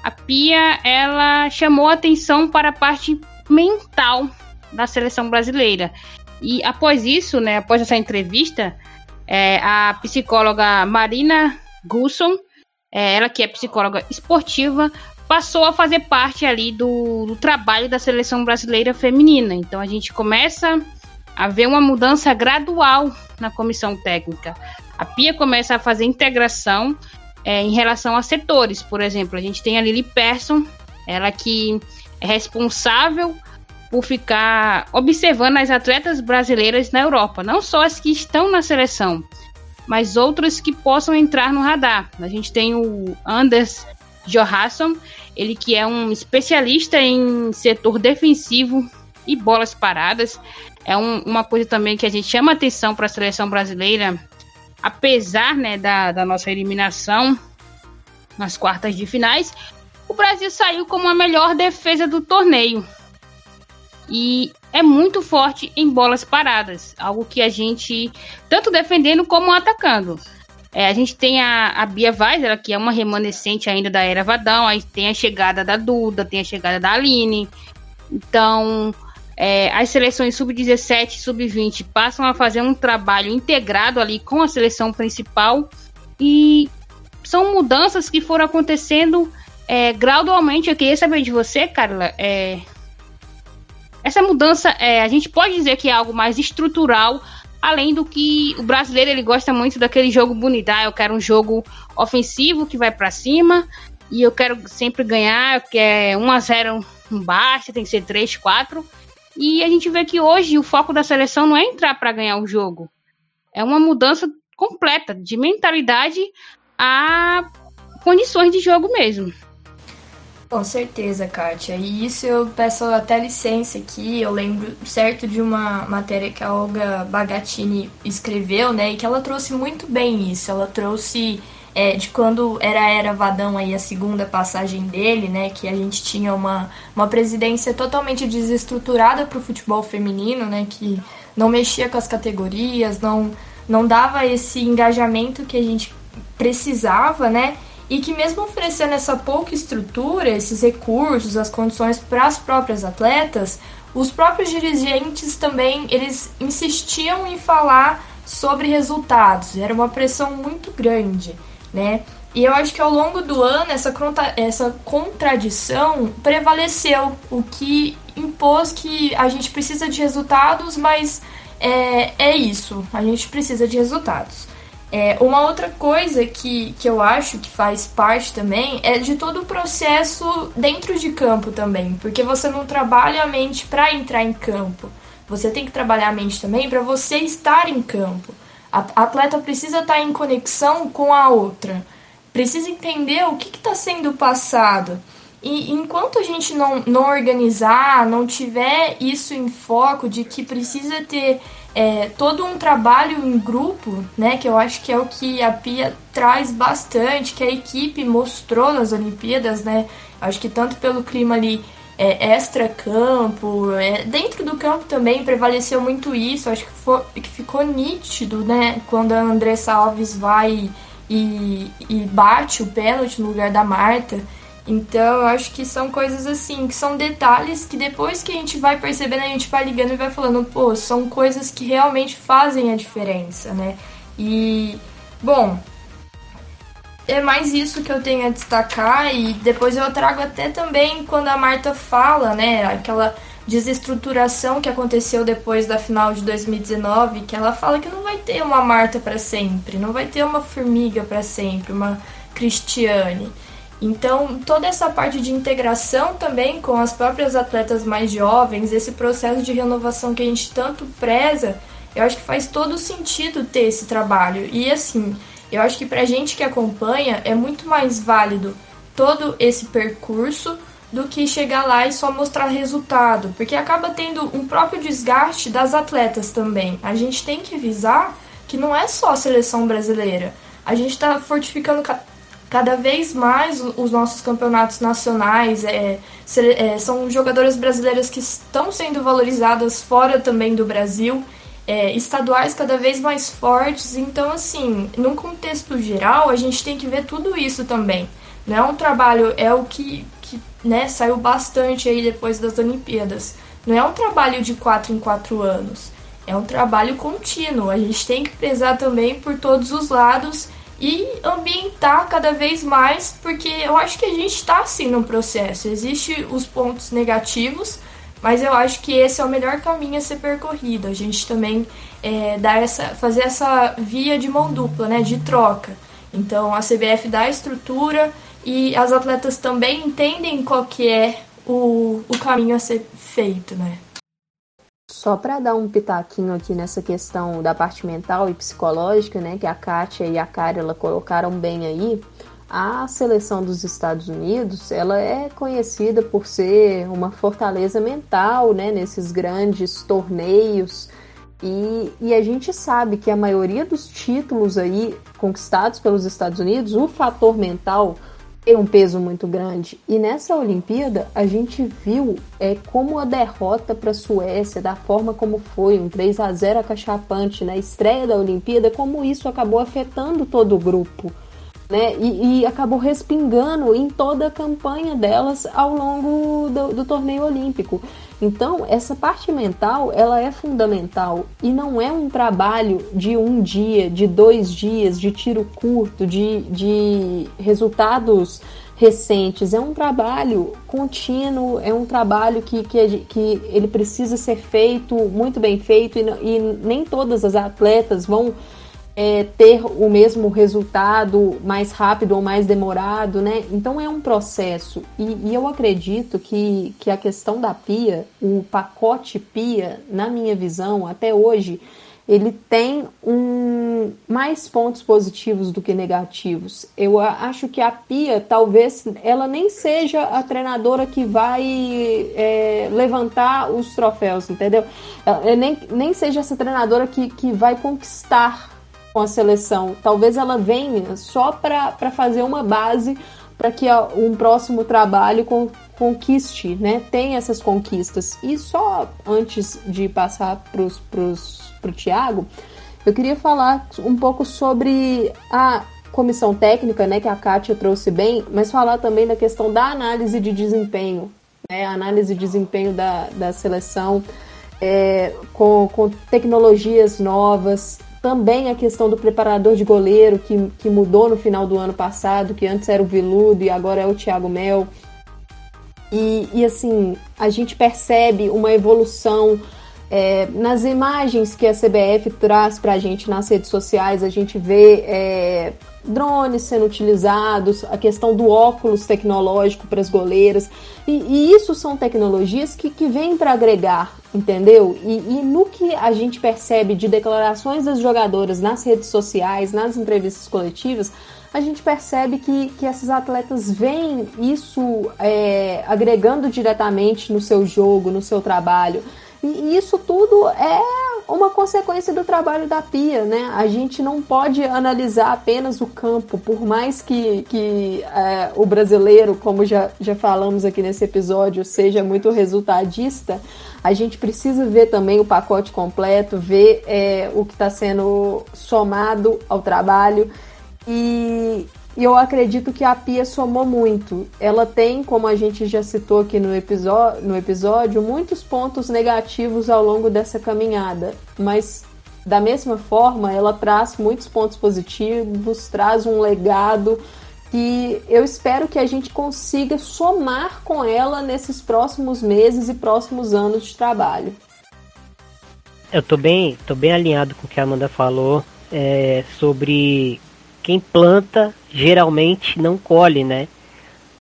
a Pia ela chamou atenção para a parte mental da seleção brasileira. E após isso, né, após essa entrevista, é, a psicóloga Marina Gusson, é, ela que é psicóloga esportiva, passou a fazer parte ali do, do trabalho da seleção brasileira feminina. Então a gente começa a ver uma mudança gradual na comissão técnica. A Pia começa a fazer integração é, em relação a setores. Por exemplo, a gente tem a Lili Persson, ela que responsável por ficar observando as atletas brasileiras na Europa, não só as que estão na seleção, mas outras que possam entrar no radar. A gente tem o Anders Johansson, ele que é um especialista em setor defensivo e bolas paradas. É um, uma coisa também que a gente chama atenção para a seleção brasileira, apesar né, da, da nossa eliminação nas quartas de finais, o Brasil saiu como a melhor defesa do torneio. E é muito forte em bolas paradas, algo que a gente tanto defendendo como atacando. É, a gente tem a, a Bia ela que é uma remanescente ainda da era Vadão, aí tem a chegada da Duda, tem a chegada da Aline. Então, é, as seleções sub-17 e sub-20 passam a fazer um trabalho integrado ali com a seleção principal e são mudanças que foram acontecendo é, gradualmente. Eu queria saber de você, Carla, é, essa mudança, é, a gente pode dizer que é algo mais estrutural Além do que o brasileiro ele gosta muito daquele jogo bonito. Ah, eu quero um jogo ofensivo que vai para cima e eu quero sempre ganhar, que é 1 a 0 não basta, tem que ser 3, 4. E a gente vê que hoje o foco da seleção não é entrar para ganhar o jogo. É uma mudança completa de mentalidade a condições de jogo mesmo. Com certeza, Kátia. E isso eu peço até licença aqui. Eu lembro certo de uma matéria que a Olga Bagatini escreveu, né? E que ela trouxe muito bem isso. Ela trouxe é, de quando era Era Vadão aí a segunda passagem dele, né? Que a gente tinha uma, uma presidência totalmente desestruturada para o futebol feminino, né? Que não mexia com as categorias, não, não dava esse engajamento que a gente precisava, né? E que mesmo oferecendo essa pouca estrutura, esses recursos, as condições para as próprias atletas, os próprios dirigentes também eles insistiam em falar sobre resultados. Era uma pressão muito grande, né? E eu acho que ao longo do ano essa, essa contradição prevaleceu, o que impôs que a gente precisa de resultados, mas é, é isso, a gente precisa de resultados. É, uma outra coisa que, que eu acho que faz parte também é de todo o processo dentro de campo também, porque você não trabalha a mente para entrar em campo, você tem que trabalhar a mente também para você estar em campo. A atleta precisa estar em conexão com a outra, precisa entender o que está sendo passado. E enquanto a gente não, não organizar, não tiver isso em foco de que precisa ter é, todo um trabalho em grupo, né, que eu acho que é o que a Pia traz bastante, que a equipe mostrou nas Olimpíadas, né, acho que tanto pelo clima ali é, extra-campo, é, dentro do campo também prevaleceu muito isso, acho que, que ficou nítido, né, quando a Andressa Alves vai e, e bate o pênalti no lugar da Marta, então, eu acho que são coisas assim, que são detalhes que depois que a gente vai percebendo, a gente vai ligando e vai falando, pô, são coisas que realmente fazem a diferença, né? E, bom, é mais isso que eu tenho a destacar e depois eu trago até também quando a Marta fala, né, aquela desestruturação que aconteceu depois da final de 2019, que ela fala que não vai ter uma Marta para sempre, não vai ter uma formiga para sempre, uma Cristiane. Então, toda essa parte de integração também com as próprias atletas mais jovens, esse processo de renovação que a gente tanto preza, eu acho que faz todo sentido ter esse trabalho. E assim, eu acho que pra gente que acompanha é muito mais válido todo esse percurso do que chegar lá e só mostrar resultado, porque acaba tendo um próprio desgaste das atletas também. A gente tem que visar que não é só a seleção brasileira. A gente está fortificando cada vez mais os nossos campeonatos nacionais é, é, são jogadoras brasileiras que estão sendo valorizadas fora também do Brasil, é, estaduais cada vez mais fortes. Então, assim, num contexto geral, a gente tem que ver tudo isso também. Não é um trabalho, é o que, que né, saiu bastante aí depois das Olimpíadas. Não é um trabalho de quatro em quatro anos. É um trabalho contínuo. A gente tem que prezar também por todos os lados e ambientar cada vez mais, porque eu acho que a gente está assim no processo. Existem os pontos negativos, mas eu acho que esse é o melhor caminho a ser percorrido. A gente também é, dar essa, fazer essa via de mão dupla, né, de troca. Então a CBF dá a estrutura e as atletas também entendem qual que é o, o caminho a ser feito, né? Só para dar um pitaquinho aqui nessa questão da parte mental e psicológica, né, que a Kátia e a Carla colocaram bem aí, a seleção dos Estados Unidos, ela é conhecida por ser uma fortaleza mental, né, nesses grandes torneios, e, e a gente sabe que a maioria dos títulos aí conquistados pelos Estados Unidos, o fator mental tem um peso muito grande. E nessa Olimpíada a gente viu é, como a derrota para a Suécia, da forma como foi, um 3 a 0 acachapante na estreia da Olimpíada, como isso acabou afetando todo o grupo. Né? E, e, acabou respingando em toda a campanha delas ao longo do, do torneio olímpico. Então, essa parte mental, ela é fundamental e não é um trabalho de um dia, de dois dias, de tiro curto, de, de resultados recentes. É um trabalho contínuo, é um trabalho que, que, que ele precisa ser feito, muito bem feito, e, e nem todas as atletas vão é, ter o mesmo resultado mais rápido ou mais demorado, né? Então é um processo. E, e, eu acredito que, que a questão da pia, o pacote pia, na minha visão, até hoje, ele tem um, mais pontos positivos do que negativos. Eu acho que a Pia, talvez, ela nem seja a treinadora que vai é, levantar os troféus, entendeu? Ela, nem, nem seja essa treinadora que, que vai conquistar com a seleção. Talvez ela venha só para fazer uma base para que um próximo trabalho con, conquiste, né? Tem essas conquistas. E só antes de passar para o Tiago, eu queria falar um pouco sobre a comissão técnica, né, que a Kátia trouxe bem, mas falar também da questão da análise de desempenho, né, análise de desempenho da, da seleção é, com, com tecnologias novas, também a questão do preparador de goleiro, que, que mudou no final do ano passado, que antes era o Viludo e agora é o Thiago Mel. E, e assim, a gente percebe uma evolução É, nas imagens que a CBF traz para a gente nas redes sociais, a gente vê é, drones sendo utilizados, a questão do óculos tecnológico para as goleiras. E, e, isso são tecnologias que, que vêm para agregar, entendeu? E, e, no que a gente percebe de declarações das jogadoras nas redes sociais, nas entrevistas coletivas, a gente percebe que, que esses atletas veem isso é, agregando diretamente no seu jogo, no seu trabalho. E isso tudo é uma consequência do trabalho da Pia, né? A gente não pode analisar apenas o campo, por mais que, que é, o brasileiro, como já, já falamos aqui nesse episódio, seja muito resultadista, a gente precisa ver também o pacote completo, ver é, o que está sendo somado ao trabalho. E, e eu acredito que a Pia somou muito. Ela tem, como a gente já citou aqui no no episódio, muitos pontos negativos ao longo dessa caminhada, mas da mesma forma, ela traz muitos pontos positivos, traz um legado que eu espero que a gente consiga somar com ela nesses próximos meses e próximos anos de trabalho. Eu tô bem, tô bem alinhado com o que a Amanda falou é, sobre quem planta geralmente não colhe, né?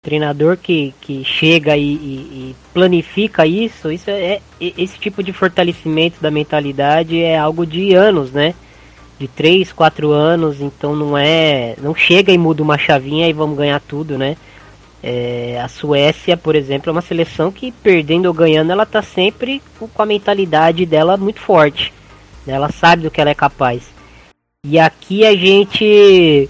treinador que, que chega e, e, e, planifica isso, isso é, é esse tipo de fortalecimento da mentalidade é algo de anos, né? De 3, 4 anos, então não é. não chega e muda uma chavinha e vamos ganhar tudo, né? É, a Suécia, por exemplo, é uma seleção que perdendo ou ganhando, ela tá sempre com a mentalidade dela muito forte. Né? Ela sabe do que ela é capaz. E aqui a gente,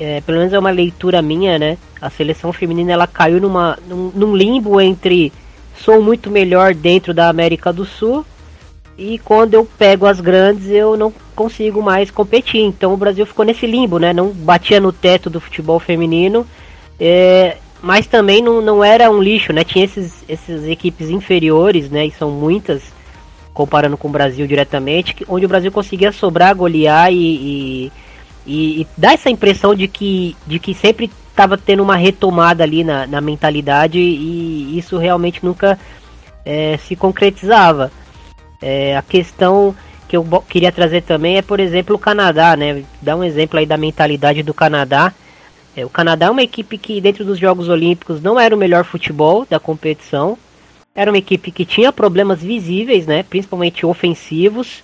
é, pelo menos é uma leitura minha, né? A seleção feminina ela caiu numa, num, num limbo entre sou muito melhor dentro da América do Sul e quando eu pego as grandes eu não consigo mais competir. Então o Brasil ficou nesse limbo, né? Não batia no teto do futebol feminino, é, mas também não, não era um lixo, né? Tinha esses, essas equipes inferiores, né? E são muitas comparando com o Brasil diretamente, onde o Brasil conseguia sobrar, golear e, e, e, e dar essa impressão de que, de que sempre estava tendo uma retomada ali na, na mentalidade e isso realmente nunca é, se concretizava. É, a questão que eu queria trazer também é, por exemplo, o Canadá, né? Dar um exemplo aí da mentalidade do Canadá. É, o Canadá é uma equipe que dentro dos Jogos Olímpicos não era o melhor futebol da competição, era uma equipe que tinha problemas visíveis, né? Principalmente ofensivos.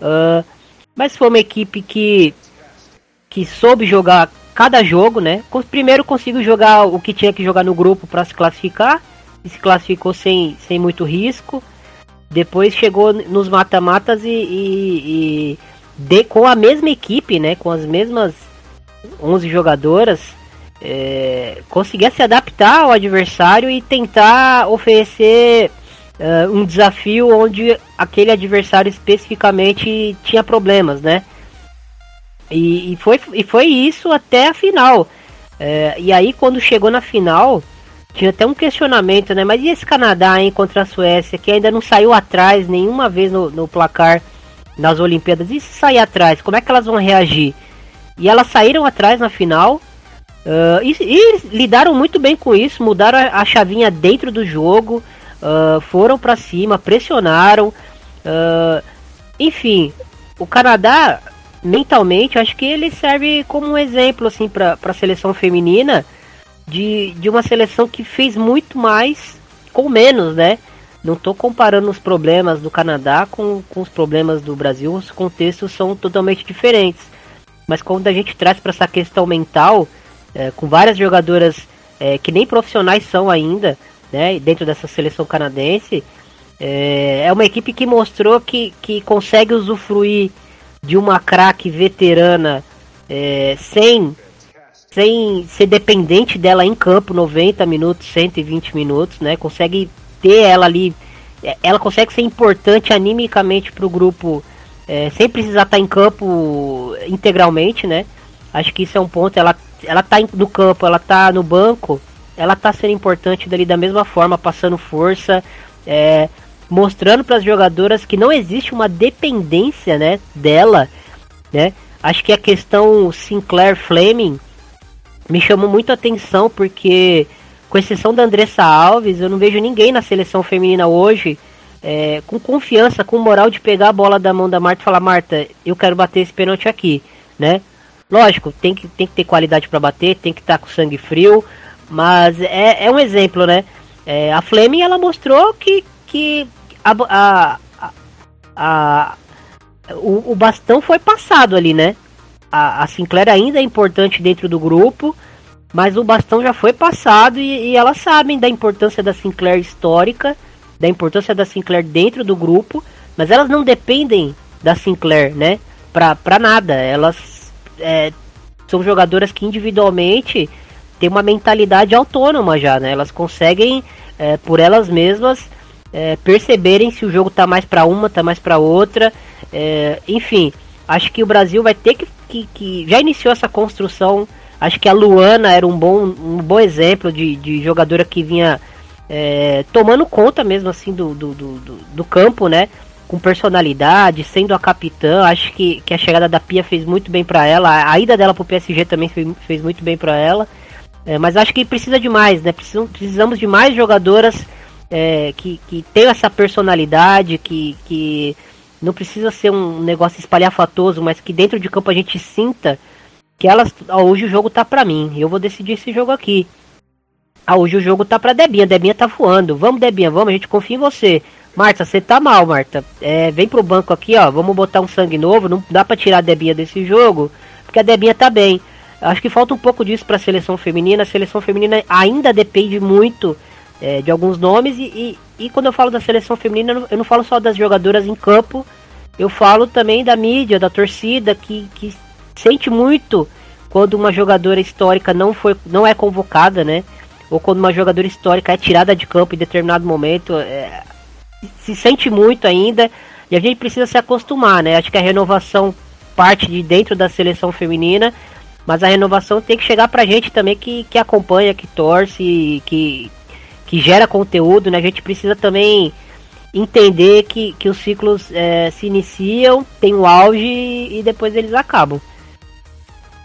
Uh, mas foi uma equipe que, que soube jogar cada jogo, né? Primeiro conseguiu jogar o que tinha que jogar no grupo para se classificar. E se classificou sem, sem muito risco. Depois chegou nos mata-matas e, e, e de, com a mesma equipe, né? Com as mesmas 11 jogadoras é, conseguia se adaptar ao adversário e tentar oferecer uh, um desafio onde aquele adversário especificamente tinha problemas, né? E, e foi, e foi isso até a final. É, e aí quando chegou na final, tinha até um questionamento, né? Mas e esse Canadá hein, contra a Suécia, que ainda não saiu atrás nenhuma vez no, no placar nas Olimpíadas? E se sair atrás, como é que elas vão reagir? E elas saíram atrás na final Uh, e, e, lidaram muito bem com isso, mudaram a, a chavinha dentro do jogo, uh, foram para cima, pressionaram. Uh, enfim, o Canadá, mentalmente, acho que ele serve como um exemplo assim, para a seleção feminina de, de uma seleção que fez muito mais com menos, né? Não estou comparando os problemas do Canadá com, com os problemas do Brasil, os contextos são totalmente diferentes. Mas quando a gente traz para essa questão mental, é, com várias jogadoras é, que nem profissionais são ainda, né, dentro dessa seleção canadense. É, é uma equipe que mostrou que, que consegue usufruir de uma craque veterana é, sem, sem ser dependente dela em campo 90 minutos, 120 minutos, né? Consegue ter ela ali, é, ela consegue ser importante animicamente para o grupo é, sem precisar estar em campo integralmente, né? Acho que isso é um ponto. Ela ela tá no campo, ela tá no banco, ela tá sendo importante dali da mesma forma, passando força, é, mostrando para as jogadoras que não existe uma dependência, né, dela, né? Acho que a questão Sinclair Fleming me chamou muito a atenção porque com exceção da Andressa Alves, eu não vejo ninguém na seleção feminina hoje é, com confiança, com moral de pegar a bola da mão da Marta e falar, Marta, eu quero bater esse pênalti aqui, né? Lógico, tem que, tem que ter qualidade para bater, tem que estar tá com sangue frio, mas é, é um exemplo, né? É, a Fleming ela mostrou que, que a, a, a, a o, o, bastão foi passado ali, né? A, a, Sinclair ainda é importante dentro do grupo, mas o bastão já foi passado e, e elas sabem da importância da Sinclair histórica, da importância da Sinclair dentro do grupo, mas elas não dependem da Sinclair, né? Pra, pra nada. Elas é, são jogadoras que individualmente têm uma mentalidade autônoma já, né? Elas conseguem, é, por elas mesmas, é, perceberem se o jogo tá mais para uma, tá mais para outra. É, enfim, acho que o Brasil vai ter que, que, que, Já iniciou essa construção. Acho que a Luana era um bom, um bom exemplo de, de jogadora que vinha é, tomando conta mesmo assim do, do, do, do, campo, né? Com personalidade, sendo a capitã. Acho que, que a chegada da Pia fez muito bem para ela. A ida dela pro PSG também fez, fez muito bem para ela. É, mas acho que precisa de mais, né? Precisamos, precisamos de mais jogadoras é, que, que tenham essa personalidade, que, que não precisa ser um negócio espalhafatoso, mas que dentro de campo a gente sinta que elas. Ó, hoje o jogo tá pra mim, eu vou decidir esse jogo aqui. Ah, hoje o jogo tá pra Debinha, Debinha tá voando. Vamos, Debinha, vamos, a gente confia em você. Marta, você tá mal, Marta. É, vem pro banco aqui, ó. Vamos botar um sangue novo. Não dá pra tirar a Debinha desse jogo, porque a Debinha tá bem. Acho que falta um pouco disso pra seleção feminina. A seleção feminina ainda depende muito é, de alguns nomes. E, e, e, quando eu falo da seleção feminina, eu não, eu não, falo só das jogadoras em campo, eu falo também da mídia, da torcida, que, que sente muito quando uma jogadora histórica não, foi, não é convocada, né? Ou quando uma jogadora histórica é tirada de campo em determinado momento. É, se sente muito ainda. E a gente precisa se acostumar, né? Acho que a renovação parte de dentro da seleção feminina. Mas a renovação tem que chegar pra gente também que, que acompanha, que torce, que, que gera conteúdo, né? A gente precisa também entender que, que os ciclos é, se iniciam, tem o auge e depois eles acabam.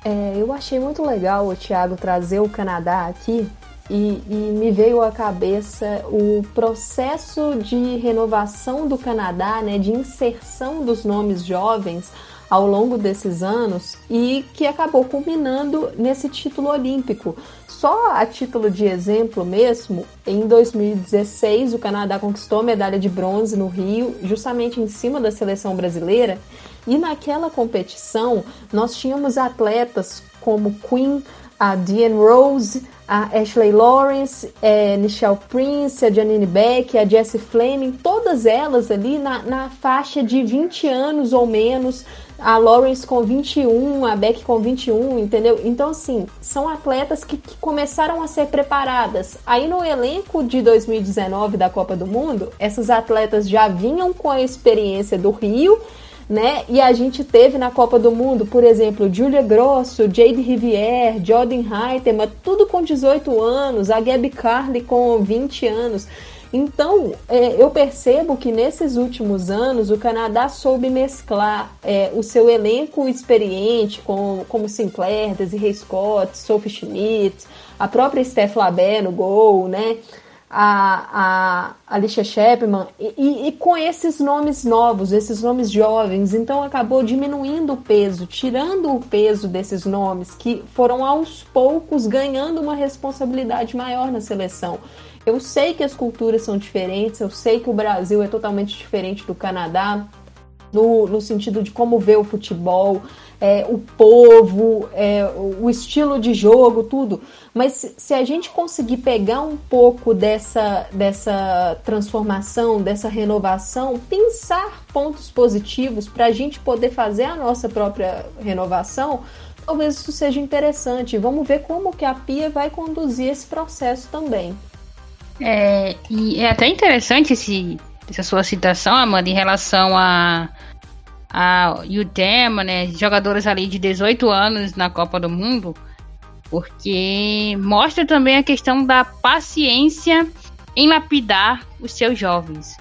É, eu achei muito legal o Thiago trazer o Canadá aqui e, e, me veio à cabeça o processo de renovação do Canadá, né, de inserção dos nomes jovens ao longo desses anos e que acabou culminando nesse título olímpico. Só a título de exemplo mesmo, em 2016 o Canadá conquistou a medalha de bronze no Rio, justamente em cima da seleção brasileira, e naquela competição nós tínhamos atletas como Queen, a Diane Rose, a Ashley Lawrence, é, Michelle Prince, a Janine Beck, a Jessie Fleming, todas elas ali na, na faixa de 20 anos ou menos, a Lawrence com 21, a Beck com 21, entendeu? Então, assim, são atletas que, que, começaram a ser preparadas. Aí no elenco de 2019 da Copa do Mundo, essas atletas já vinham com a experiência do Rio, né? E a gente teve na Copa do Mundo, por exemplo, Julia Grosso, Jade Rivière, Jordan Heitema, tudo com 18 anos, a Gabi Carly com 20 anos. Então, é, eu percebo que nesses últimos anos o Canadá soube mesclar é, o seu elenco experiente, com, como Sinclair, Desiree Scott, Sophie Schmidt, a própria Steph Labé no gol, né? A, a Alicia Shepman, e, e, com esses nomes novos, esses nomes jovens, então acabou diminuindo o peso, tirando o peso desses nomes que foram aos poucos ganhando uma responsabilidade maior na seleção. Eu sei que as culturas são diferentes, eu sei que o Brasil é totalmente diferente do Canadá, no, no sentido de como vê o futebol, é, o povo, é, o estilo de jogo, tudo. Mas se a gente conseguir pegar um pouco dessa, dessa transformação, dessa renovação, pensar pontos positivos para a gente poder fazer a nossa própria renovação, talvez isso seja interessante. Vamos ver como que a Pia vai conduzir esse processo também. É, e é até interessante esse, essa sua citação, Amanda, em relação a, a Utema, né? Jogadoras ali de 18 anos na Copa do Mundo, porque mostra também a questão da paciência em lapidar os seus jovens.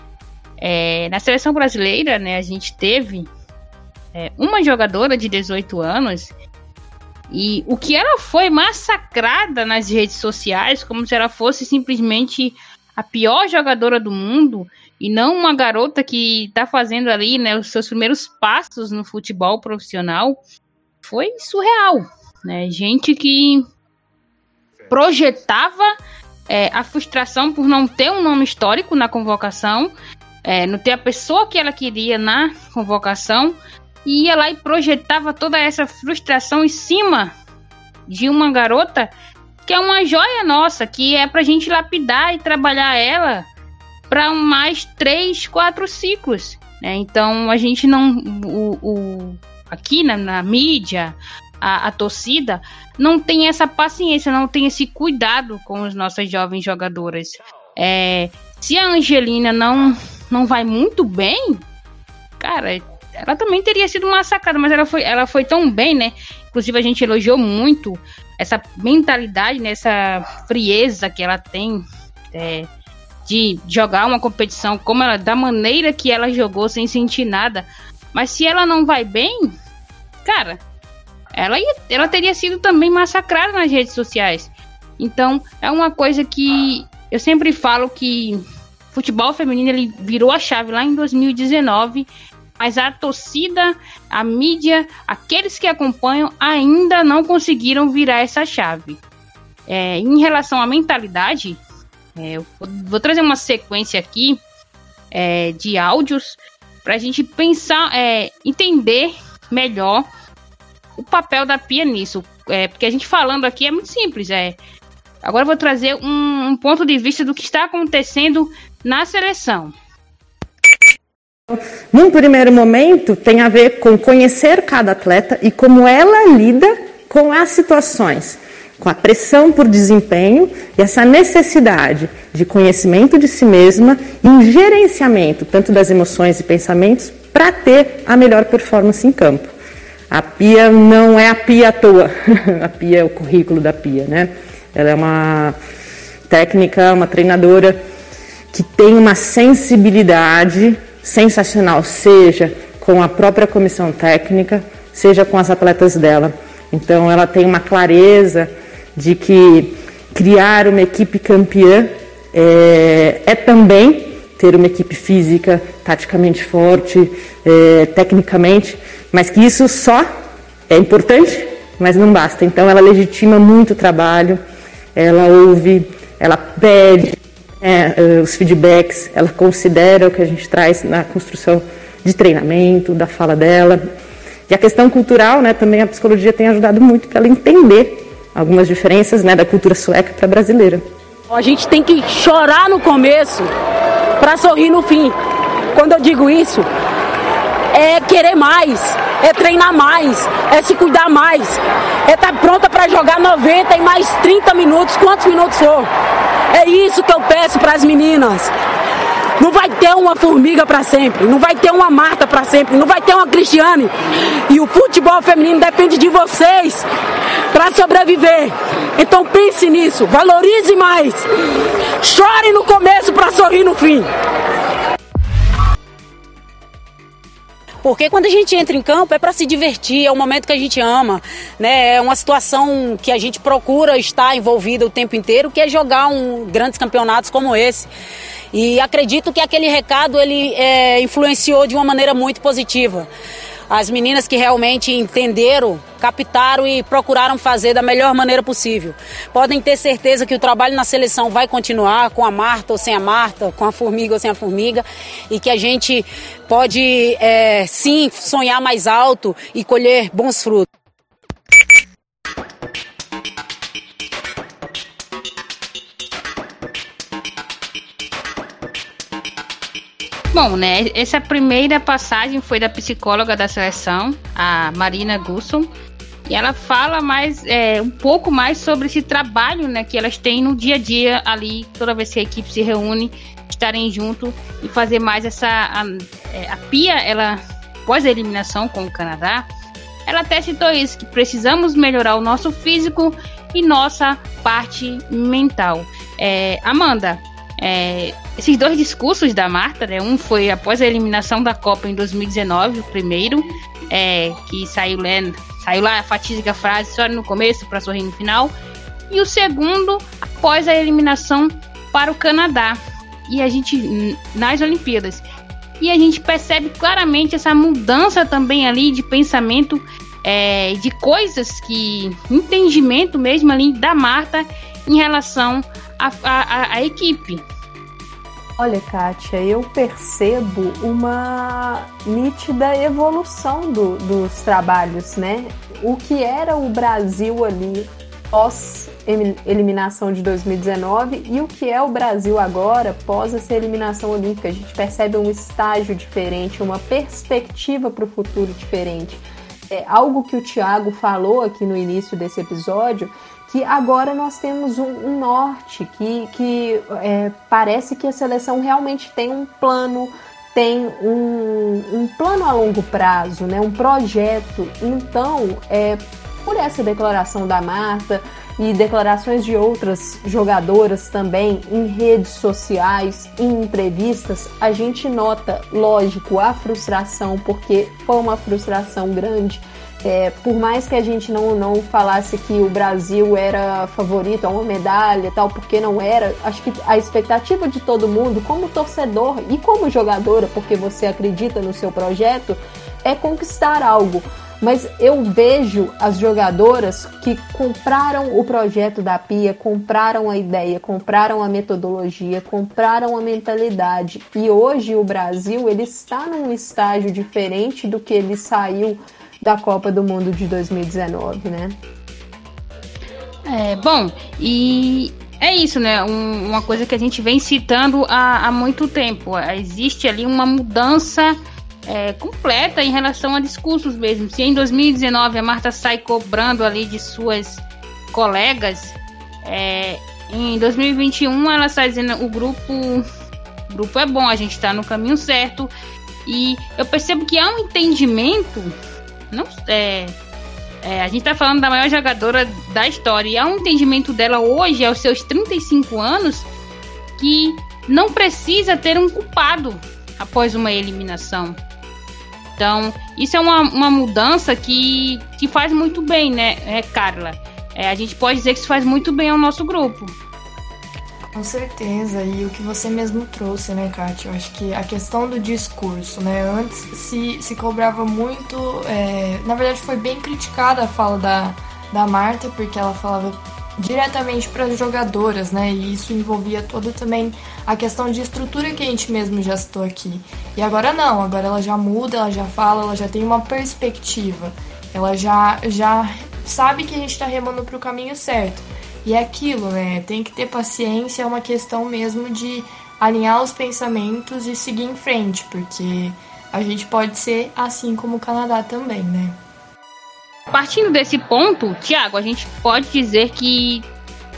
É, na seleção brasileira, né, a gente teve é, uma jogadora de 18 anos e o que ela foi massacrada nas redes sociais, como se ela fosse simplesmente a pior jogadora do mundo, e não uma garota que está fazendo ali né, os seus primeiros passos no futebol profissional, foi surreal. Né? Gente que projetava é, a frustração por não ter um nome histórico na convocação, é, não ter a pessoa que ela queria na convocação, e ia lá e projetava toda essa frustração em cima de uma garota que é uma joia nossa, que é pra gente lapidar e trabalhar ela para mais três, quatro ciclos. Né? Então a gente não. O, o aqui na, na mídia, a, a, torcida, não tem essa paciência, não tem esse cuidado com as nossas jovens jogadoras. É, se a Angelina não, não vai muito bem, cara, ela também teria sido massacrada, mas ela foi, ela foi tão bem, né? Inclusive, a gente elogiou muito essa mentalidade, né? essa frieza que ela tem é, de jogar uma competição como ela, da maneira que ela jogou, sem sentir nada. Mas se ela não vai bem, cara, ela, ia, ela teria sido também massacrada nas redes sociais. Então, é uma coisa que eu sempre falo que futebol feminino ele virou a chave lá em 2019 mas a torcida, a mídia, aqueles que acompanham ainda não conseguiram virar essa chave. É, em relação à mentalidade, é, eu vou trazer uma sequência aqui é, de áudios para a gente pensar, é, entender melhor o papel da Pia nisso. É, porque a gente falando aqui é muito simples. É, agora eu vou trazer um, um ponto de vista do que está acontecendo na seleção. Num primeiro momento, tem a ver com conhecer cada atleta e como ela lida com as situações, com a pressão por desempenho e essa necessidade de conhecimento de si mesma e um gerenciamento tanto das emoções e pensamentos para ter a melhor performance em campo. A Pia não é a Pia à toa, a Pia é o currículo da Pia, né? Ela é uma técnica, uma treinadora que tem uma sensibilidade sensacional, seja com a própria comissão técnica, seja com as atletas dela. Então ela tem uma clareza de que criar uma equipe campeã é, é também ter uma equipe física, taticamente forte, é, tecnicamente, mas que isso só é importante, mas não basta. Então ela legitima muito o trabalho, ela ouve, ela pede, é, os feedbacks, ela considera o que a gente traz na construção de treinamento, da fala dela. E a questão cultural, né, também a psicologia tem ajudado muito para ela entender algumas diferenças né, da cultura sueca para a brasileira. A gente tem que chorar no começo para sorrir no fim. Quando eu digo isso, é querer mais, é treinar mais, é se cuidar mais, é estar tá pronta para jogar 90 e mais 30 minutos, quantos minutos for. É isso que eu peço para as meninas. Não vai ter uma formiga para sempre, não vai ter uma Marta para sempre, não vai ter uma Cristiane. E o futebol feminino depende de vocês para sobreviver. Então pense nisso, valorize mais. Chore no começo para sorrir no fim. Porque quando a gente entra em campo é para se divertir, é um momento que a gente ama, né? É uma situação que a gente procura estar envolvida o tempo inteiro, que é jogar um grandes campeonatos como esse. E acredito que aquele recado ele é, influenciou de uma maneira muito positiva as meninas que realmente entenderam, captaram e procuraram fazer da melhor maneira possível. Podem ter certeza que o trabalho na seleção vai continuar com a Marta ou sem a Marta, com a formiga ou sem a formiga, e que a gente pode é, sim sonhar mais alto e colher bons frutos. Bom, né? Essa primeira passagem foi da psicóloga da seleção, a Marina Gusson. E ela fala mais, é, um pouco mais sobre esse trabalho né, que elas têm no dia a dia ali, toda vez que a equipe se reúne, estarem junto e fazer mais essa. A, é, a Pia, ela, após a eliminação com o Canadá, ela até citou isso, que precisamos melhorar o nosso físico e nossa parte mental. É, Amanda, é, esses dois discursos da Marta, né? Um foi após a eliminação da Copa em 2019, o primeiro, é, que saiu, né, saiu lá a fatídica frase só no começo para sorrir no final. E o segundo, após a eliminação para o Canadá. e a gente nas Olimpíadas. E a gente percebe claramente essa mudança também ali de pensamento, é, de coisas que. entendimento mesmo ali da Marta em relação à equipe. Olha, Kátia, eu percebo uma nítida evolução do, dos trabalhos, né? O que era o Brasil ali pós eliminação de 2019 e o que é o Brasil agora pós essa eliminação olímpica. A gente percebe um estágio diferente, uma perspectiva para o futuro diferente. É algo que o Thiago falou aqui no início desse episódio que agora nós temos um, um norte, que, que é, parece que a seleção realmente tem um plano, tem um, um plano a longo prazo, né, um projeto. Então, é, por essa declaração da Marta e declarações de outras jogadoras também em redes sociais, em entrevistas, a gente nota, lógico, a frustração, porque foi uma frustração grande é, por mais que a gente não, não falasse que o Brasil era favorito a uma medalha e tal, porque não era, acho que a expectativa de todo mundo, como torcedor e como jogadora, porque você acredita no seu projeto, é conquistar algo. Mas eu vejo as jogadoras que compraram o projeto da Pia, compraram a ideia, compraram a metodologia, compraram a mentalidade. E hoje o Brasil ele está num estágio diferente do que ele saiu da Copa do Mundo de 2019, né? É, bom, e é isso, né? Um, uma coisa que a gente vem citando há, há muito tempo. Existe ali uma mudança é, completa em relação a discursos mesmo. Se em 2019 a Marta sai cobrando ali de suas colegas, é, em 2021 ela está dizendo o grupo, o grupo é bom, a gente está no caminho certo. E eu percebo que há um entendimento não é, é, a gente tá falando da maior jogadora da história e há um entendimento dela hoje, aos seus 35 anos, que não precisa ter um culpado após uma eliminação. Então, isso é uma, uma mudança que, que faz muito bem, né, é, Carla? É, a gente pode dizer que isso faz muito bem ao nosso grupo. Com certeza, e o que você mesmo trouxe, né, Kátia? Eu acho que a questão do discurso, né? Antes se, se cobrava muito. É... Na verdade, foi bem criticada a fala da, da Marta, porque ela falava diretamente para as jogadoras, né? E isso envolvia toda também a questão de estrutura que a gente mesmo já citou aqui. E agora não, agora ela já muda, ela já fala, ela já tem uma perspectiva. Ela já, já sabe que a gente está remando para o caminho certo. E é aquilo, né? Tem que ter paciência, é uma questão mesmo de alinhar os pensamentos e seguir em frente, porque a gente pode ser assim como o Canadá também, né? Partindo desse ponto, Tiago, a gente pode dizer que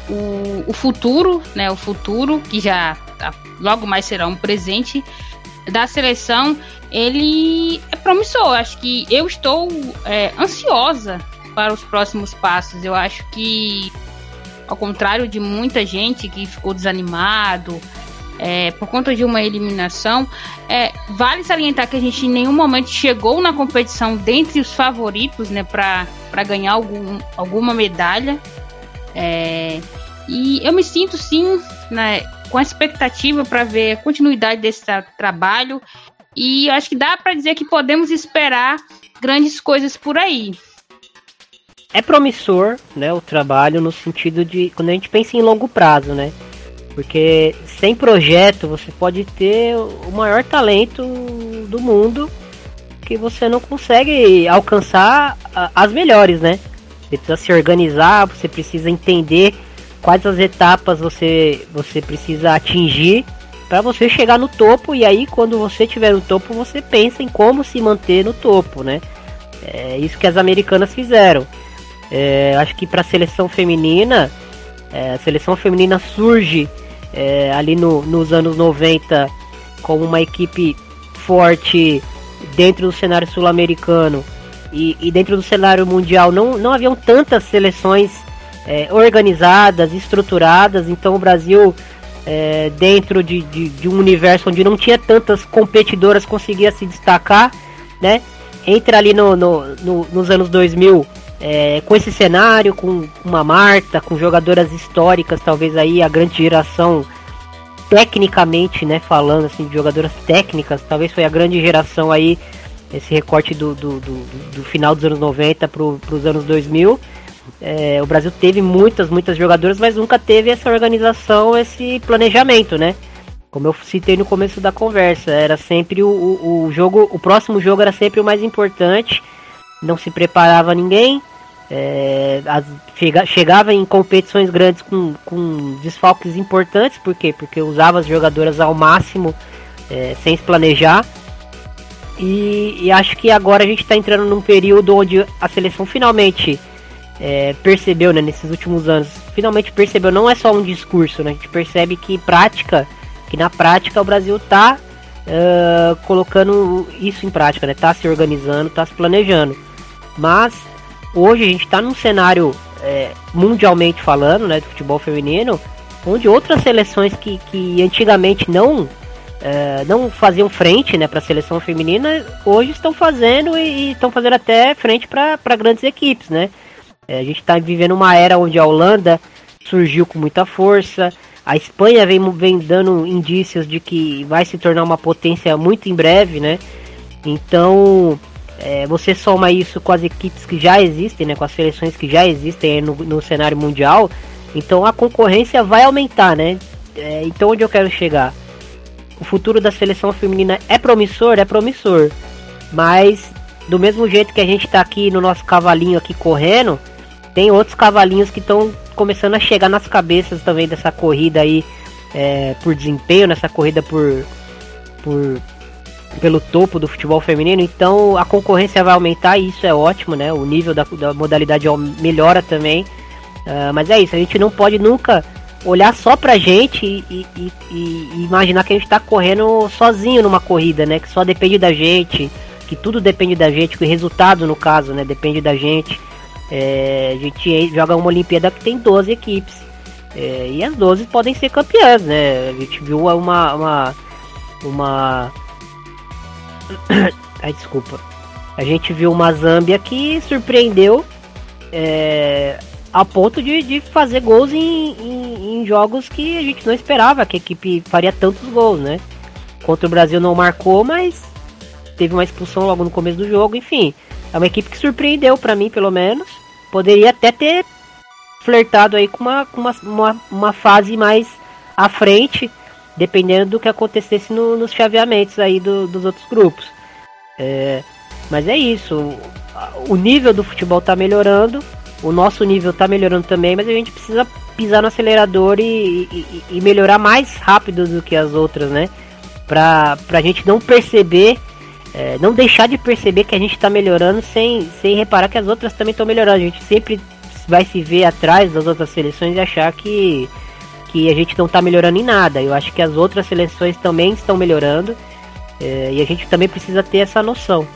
o, o futuro, né? O futuro, que já tá, logo mais será um presente da seleção, ele é promissor. Acho que eu estou é, ansiosa para os próximos passos. Eu acho que ao contrário de muita gente que ficou desanimado é, por conta de uma eliminação, é, vale salientar que a gente em nenhum momento chegou na competição dentre os favoritos né, para ganhar algum, alguma medalha. É, e eu me sinto sim né, com a expectativa para ver a continuidade desse tra trabalho. E acho que dá para dizer que podemos esperar grandes coisas por aí é promissor, né, o trabalho no sentido de quando a gente pensa em longo prazo, né? Porque sem projeto você pode ter o maior talento do mundo que você não consegue alcançar as melhores, né? Você precisa se organizar, você precisa entender quais as etapas você você precisa atingir para você chegar no topo e aí quando você estiver no topo você pensa em como se manter no topo, né? É isso que as americanas fizeram. É, acho que para a seleção feminina, é, a seleção feminina surge é, ali no, nos anos 90 como uma equipe forte dentro do cenário sul-americano e, e, dentro do cenário mundial não, não haviam tantas seleções é, organizadas, estruturadas, então o Brasil é, dentro de, de, de, um universo onde não tinha tantas competidoras conseguia se destacar, né? Entra ali no, no, no nos anos 2000 é, com esse cenário, com uma Marta, com jogadoras históricas, talvez aí a grande geração tecnicamente, né, falando assim, de jogadoras técnicas, talvez foi a grande geração aí, esse recorte do, do, do, do final dos anos 90 para os anos 2000. É, o Brasil teve muitas, muitas jogadoras, mas nunca teve essa organização, esse planejamento, né? Como eu citei no começo da conversa, era sempre o, o, o jogo, o próximo jogo era sempre o mais importante, não se preparava ninguém, é, as, chega, chegava em competições grandes com, com desfalques importantes, por quê? Porque usava as jogadoras ao máximo, é, sem se planejar. E, e, acho que agora a gente está entrando num período onde a seleção finalmente é, percebeu, né, nesses últimos anos, finalmente percebeu, não é só um discurso, né, a gente percebe que prática, que na prática o Brasil está uh, colocando isso em prática, né, tá se organizando, está se planejando. Mas hoje a gente está num cenário é, mundialmente falando, né, do futebol feminino, onde outras seleções que, que antigamente não é, não faziam frente, né, para a seleção feminina, hoje estão fazendo e estão fazendo até frente para grandes equipes, né? É, a gente está vivendo uma era onde a Holanda surgiu com muita força, a Espanha vem, vem dando indícios de que vai se tornar uma potência muito em breve, né? Então é, você soma isso com as equipes que já existem, né, com as seleções que já existem no, no cenário mundial, então a concorrência vai aumentar, né? É, então onde eu quero chegar? O futuro da seleção feminina é promissor, é promissor, mas do mesmo jeito que a gente está aqui no nosso cavalinho aqui correndo, tem outros cavalinhos que estão começando a chegar nas cabeças também dessa corrida aí é, por desempenho, nessa corrida por, por pelo topo do futebol feminino, então a concorrência vai aumentar e isso é ótimo, né? O nível da, da modalidade melhora também. Uh, mas é isso, a gente não pode nunca olhar só pra gente e, e, e, imaginar que a gente tá correndo sozinho numa corrida, né? Que só depende da gente, que tudo depende da gente, que o resultado, no caso, né? Depende da gente. É, a gente joga uma Olimpíada que tem 12 equipes. É, e as 12 podem ser campeãs, né? A gente viu uma, uma, uma Ai, desculpa. A gente viu uma Zâmbia que surpreendeu é, a ponto de, de fazer gols em, em, em, jogos que a gente não esperava que a equipe faria tantos gols, né? Contra o Brasil não marcou, mas teve uma expulsão logo no começo do jogo. Enfim, é uma equipe que surpreendeu para mim, pelo menos. Poderia até ter flertado aí com uma, com uma, uma, uma fase mais à frente dependendo do que acontecesse no, nos chaveamentos aí do, dos outros grupos. É, mas é isso, o nível do futebol está melhorando, o nosso nível está melhorando também, mas a gente precisa pisar no acelerador e, e, e, melhorar mais rápido do que as outras, né? Pra, pra gente não perceber, é, não deixar de perceber que a gente está melhorando sem, sem reparar que as outras também estão melhorando. A gente sempre vai se ver atrás das outras seleções e achar que que a gente não está melhorando em nada. Eu acho que as outras seleções também estão melhorando é, e a gente também precisa ter essa noção.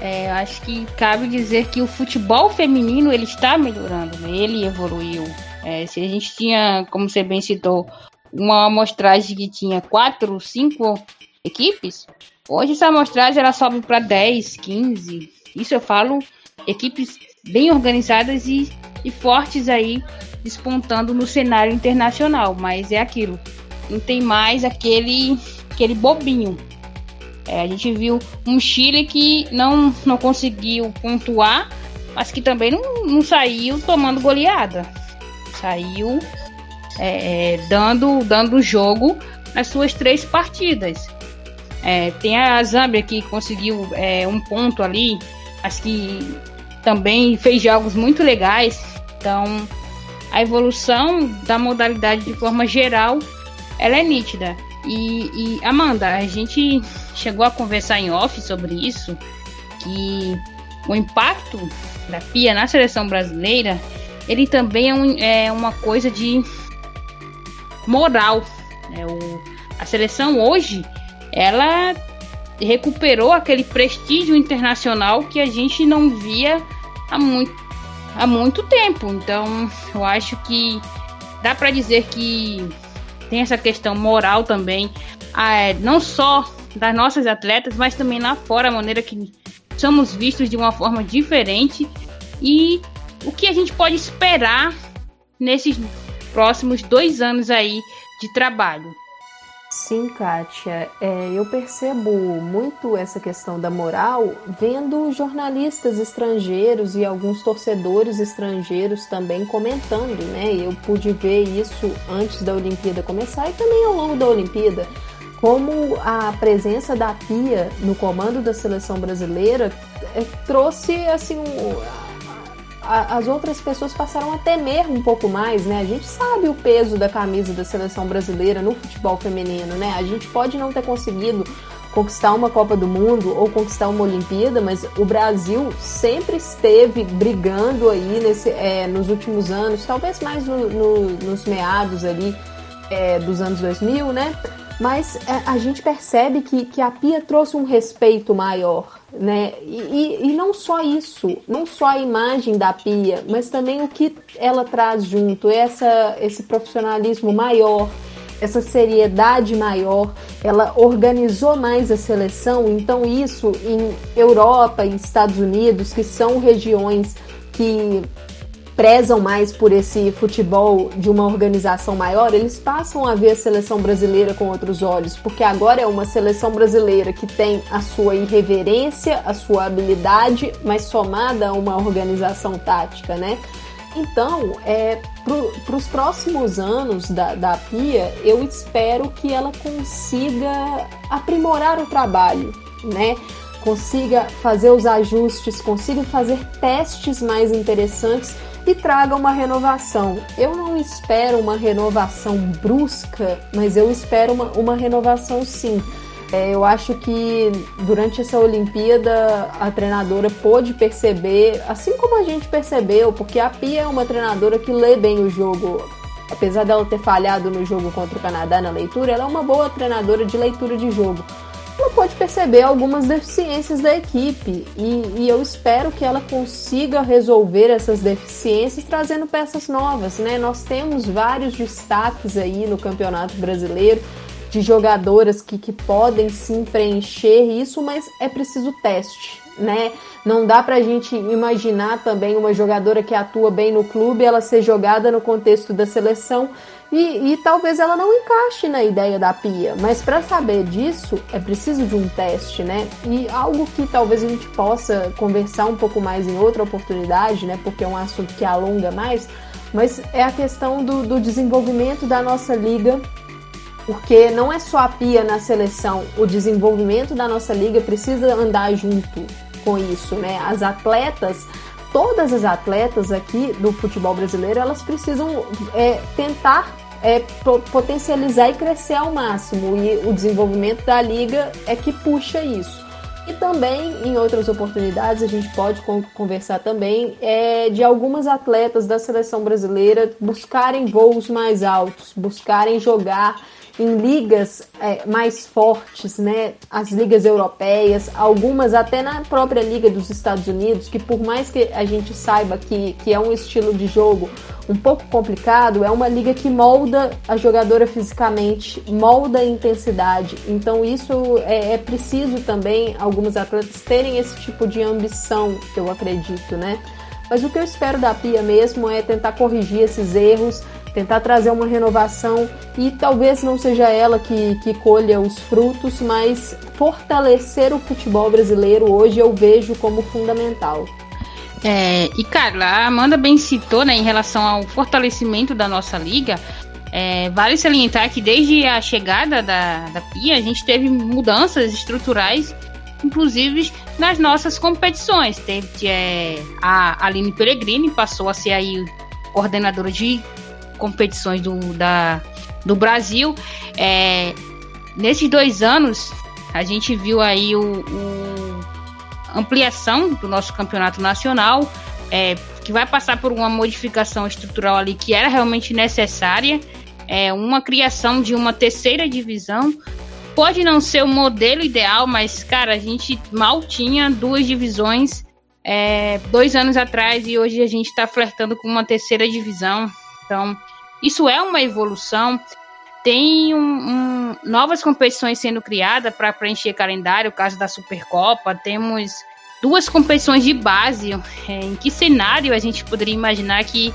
É, eu acho que cabe dizer que o futebol feminino ele está melhorando, né? ele evoluiu. É, se a gente tinha, como você bem citou, uma amostragem que tinha quatro, cinco equipes, hoje essa amostragem ela sobe para 10, 15. Isso eu falo equipes bem organizadas e, e fortes aí despontando no cenário internacional, mas é aquilo. Não tem mais aquele aquele bobinho. É, a gente viu um Chile que não, não conseguiu pontuar, mas que também não, não saiu tomando goleada. Saiu é, é dando dando jogo nas suas três partidas. É, tem a Zâmbia que conseguiu é, um ponto ali, mas que também fez jogos muito legais. Então a evolução da modalidade de forma geral ela é nítida. E, e, Amanda, a gente chegou a conversar em off sobre isso, que o impacto da Pia na seleção brasileira, ele também é, um, é uma coisa de moral. Né? O, a seleção hoje, ela recuperou aquele prestígio internacional que a gente não via há muito há muito tempo. Então, eu acho que dá para dizer que tem essa questão moral também, não só das nossas atletas, mas também lá fora, a maneira que somos vistos de uma forma diferente e o que a gente pode esperar nesses próximos dois anos aí de trabalho. Sim, Kátia. É, eu percebo muito essa questão da moral vendo jornalistas estrangeiros e alguns torcedores estrangeiros também comentando, né? Eu pude ver isso antes da Olimpíada começar e também ao longo da Olimpíada. Como a presença da Pia no comando da seleção brasileira é, trouxe assim um, as outras pessoas passaram a temer um pouco mais, né? A gente sabe o peso da camisa da seleção brasileira no futebol feminino, né? A gente pode não ter conseguido conquistar uma Copa do Mundo ou conquistar uma Olimpíada, mas o Brasil sempre esteve brigando aí nesse, é, nos últimos anos, talvez mais no, no, nos meados ali é, dos anos 2000, né? Mas é, a gente percebe que, que a Pia trouxe um respeito maior né? E, e, não só isso, não só a imagem da Pia, mas também o que ela traz junto, essa, esse profissionalismo maior, essa seriedade maior. Ela organizou mais a seleção, então isso em Europa, em Estados Unidos, que são regiões que prezam mais por esse futebol de uma organização maior, eles passam a ver a seleção brasileira com outros olhos, porque agora é uma seleção brasileira que tem a sua irreverência, a sua habilidade, mas somada a uma organização tática, né? Então, é, para os próximos anos da, da Pia, eu espero que ela consiga aprimorar o trabalho, né? Consiga fazer os ajustes, consiga fazer testes mais interessantes e traga uma renovação. Eu não espero uma renovação brusca, mas eu espero uma, uma renovação sim. É, eu acho que durante essa Olimpíada a treinadora pôde perceber, assim como a gente percebeu, porque a Pia é uma treinadora que lê bem o jogo. Apesar dela ter falhado no jogo contra o Canadá na leitura, ela é uma boa treinadora de leitura de jogo ela pode perceber algumas deficiências da equipe e, e, eu espero que ela consiga resolver essas deficiências trazendo peças novas, né? Nós temos vários destaques aí no Campeonato Brasileiro de jogadoras que, que podem sim preencher isso, mas é preciso teste, né? Não dá pra gente imaginar também uma jogadora que atua bem no clube ela ser jogada no contexto da seleção e, e talvez ela não encaixe na ideia da pia, mas para saber disso é preciso de um teste, né? E algo que talvez a gente possa conversar um pouco mais em outra oportunidade, né? Porque é um assunto que alonga mais, mas é a questão do, do desenvolvimento da nossa liga porque não é só a pia na seleção, o desenvolvimento da nossa liga precisa andar junto com isso, né? As atletas todas as atletas aqui do futebol brasileiro elas precisam é, tentar é, potencializar e crescer ao máximo e o desenvolvimento da liga é que puxa isso. E também, em outras oportunidades, a gente pode conversar também é, de algumas atletas da seleção brasileira buscarem voos mais altos, buscarem jogar em ligas é, mais fortes, né? As ligas europeias, algumas até na própria liga dos Estados Unidos, que por mais que a gente saiba que, que é um estilo de jogo um pouco complicado, é uma liga que molda a jogadora fisicamente, molda a intensidade. Então isso é, é preciso também alguns atletas terem esse tipo de ambição, eu acredito, né? Mas o que eu espero da Pia mesmo é tentar corrigir esses erros, tentar trazer uma renovação e talvez não seja ela que, que colha os frutos, mas fortalecer o futebol brasileiro hoje eu vejo como fundamental. É, e Carla, a Amanda bem citou né, em relação ao fortalecimento da nossa liga. É, vale salientar que desde a chegada da, da Pia a gente teve mudanças estruturais, inclusive nas nossas competições. Teve é, a Aline Pellegrini passou a ser aí coordenadora de competições do, da, do Brasil. É, nesses dois anos, a gente viu aí o, o ampliação do nosso campeonato nacional, é, que vai passar por uma modificação estrutural ali que era realmente necessária, é, uma criação de uma terceira divisão. Pode não ser o modelo ideal, mas, cara, a gente mal tinha duas divisões é, dois anos atrás e hoje a gente está flertando com uma terceira divisão. Então, isso é uma evolução. Tem um, um, novas competições sendo criadas para preencher calendário, o caso da Supercopa. Temos duas competições de base. É, em que cenário a gente poderia imaginar que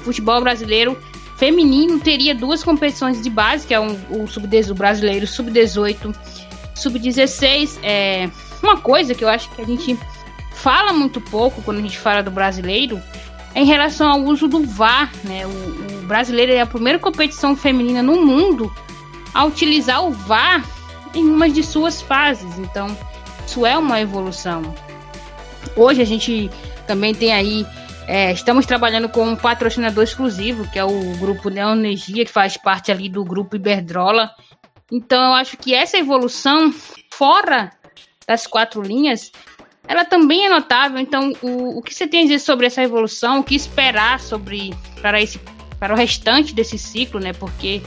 o futebol brasileiro feminino teria duas competições de base, que é um, o sub o brasileiro sub-18, sub-16. É uma coisa que eu acho que a gente fala muito pouco quando a gente fala do brasileiro em relação ao uso do VAR, né? O, o brasileiro é a primeira competição feminina no mundo a utilizar o VAR em uma de suas fases. Então, isso é uma evolução. Hoje a gente também tem aí é, estamos trabalhando com um patrocinador exclusivo, que é o grupo Neoenergia, que faz parte ali do grupo Iberdrola. Então eu acho que essa evolução fora das quatro linhas, ela também é notável. Então o, o que você tem a dizer sobre essa evolução? O que esperar sobre para esse para o restante desse ciclo, né? Porque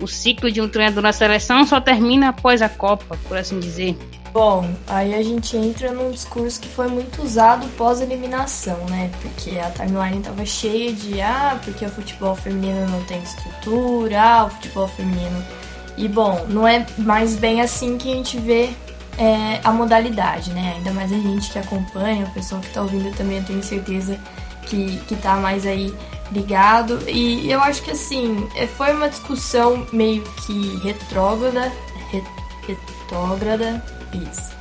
o ciclo de um treinador na seleção só termina após a Copa, por assim dizer. Bom, aí a gente entra num discurso que foi muito usado pós-eliminação, né? Porque a timeline tava cheia de ah, porque o futebol feminino não tem estrutura, ah, o futebol feminino. E bom, não é mais bem assim que a gente vê é, a modalidade, né? Ainda mais a gente que acompanha, o pessoal que tá ouvindo também, eu tenho certeza que, que tá mais aí ligado. E eu acho que assim, é, foi uma discussão meio que retrógrada. Retrógrada, isso.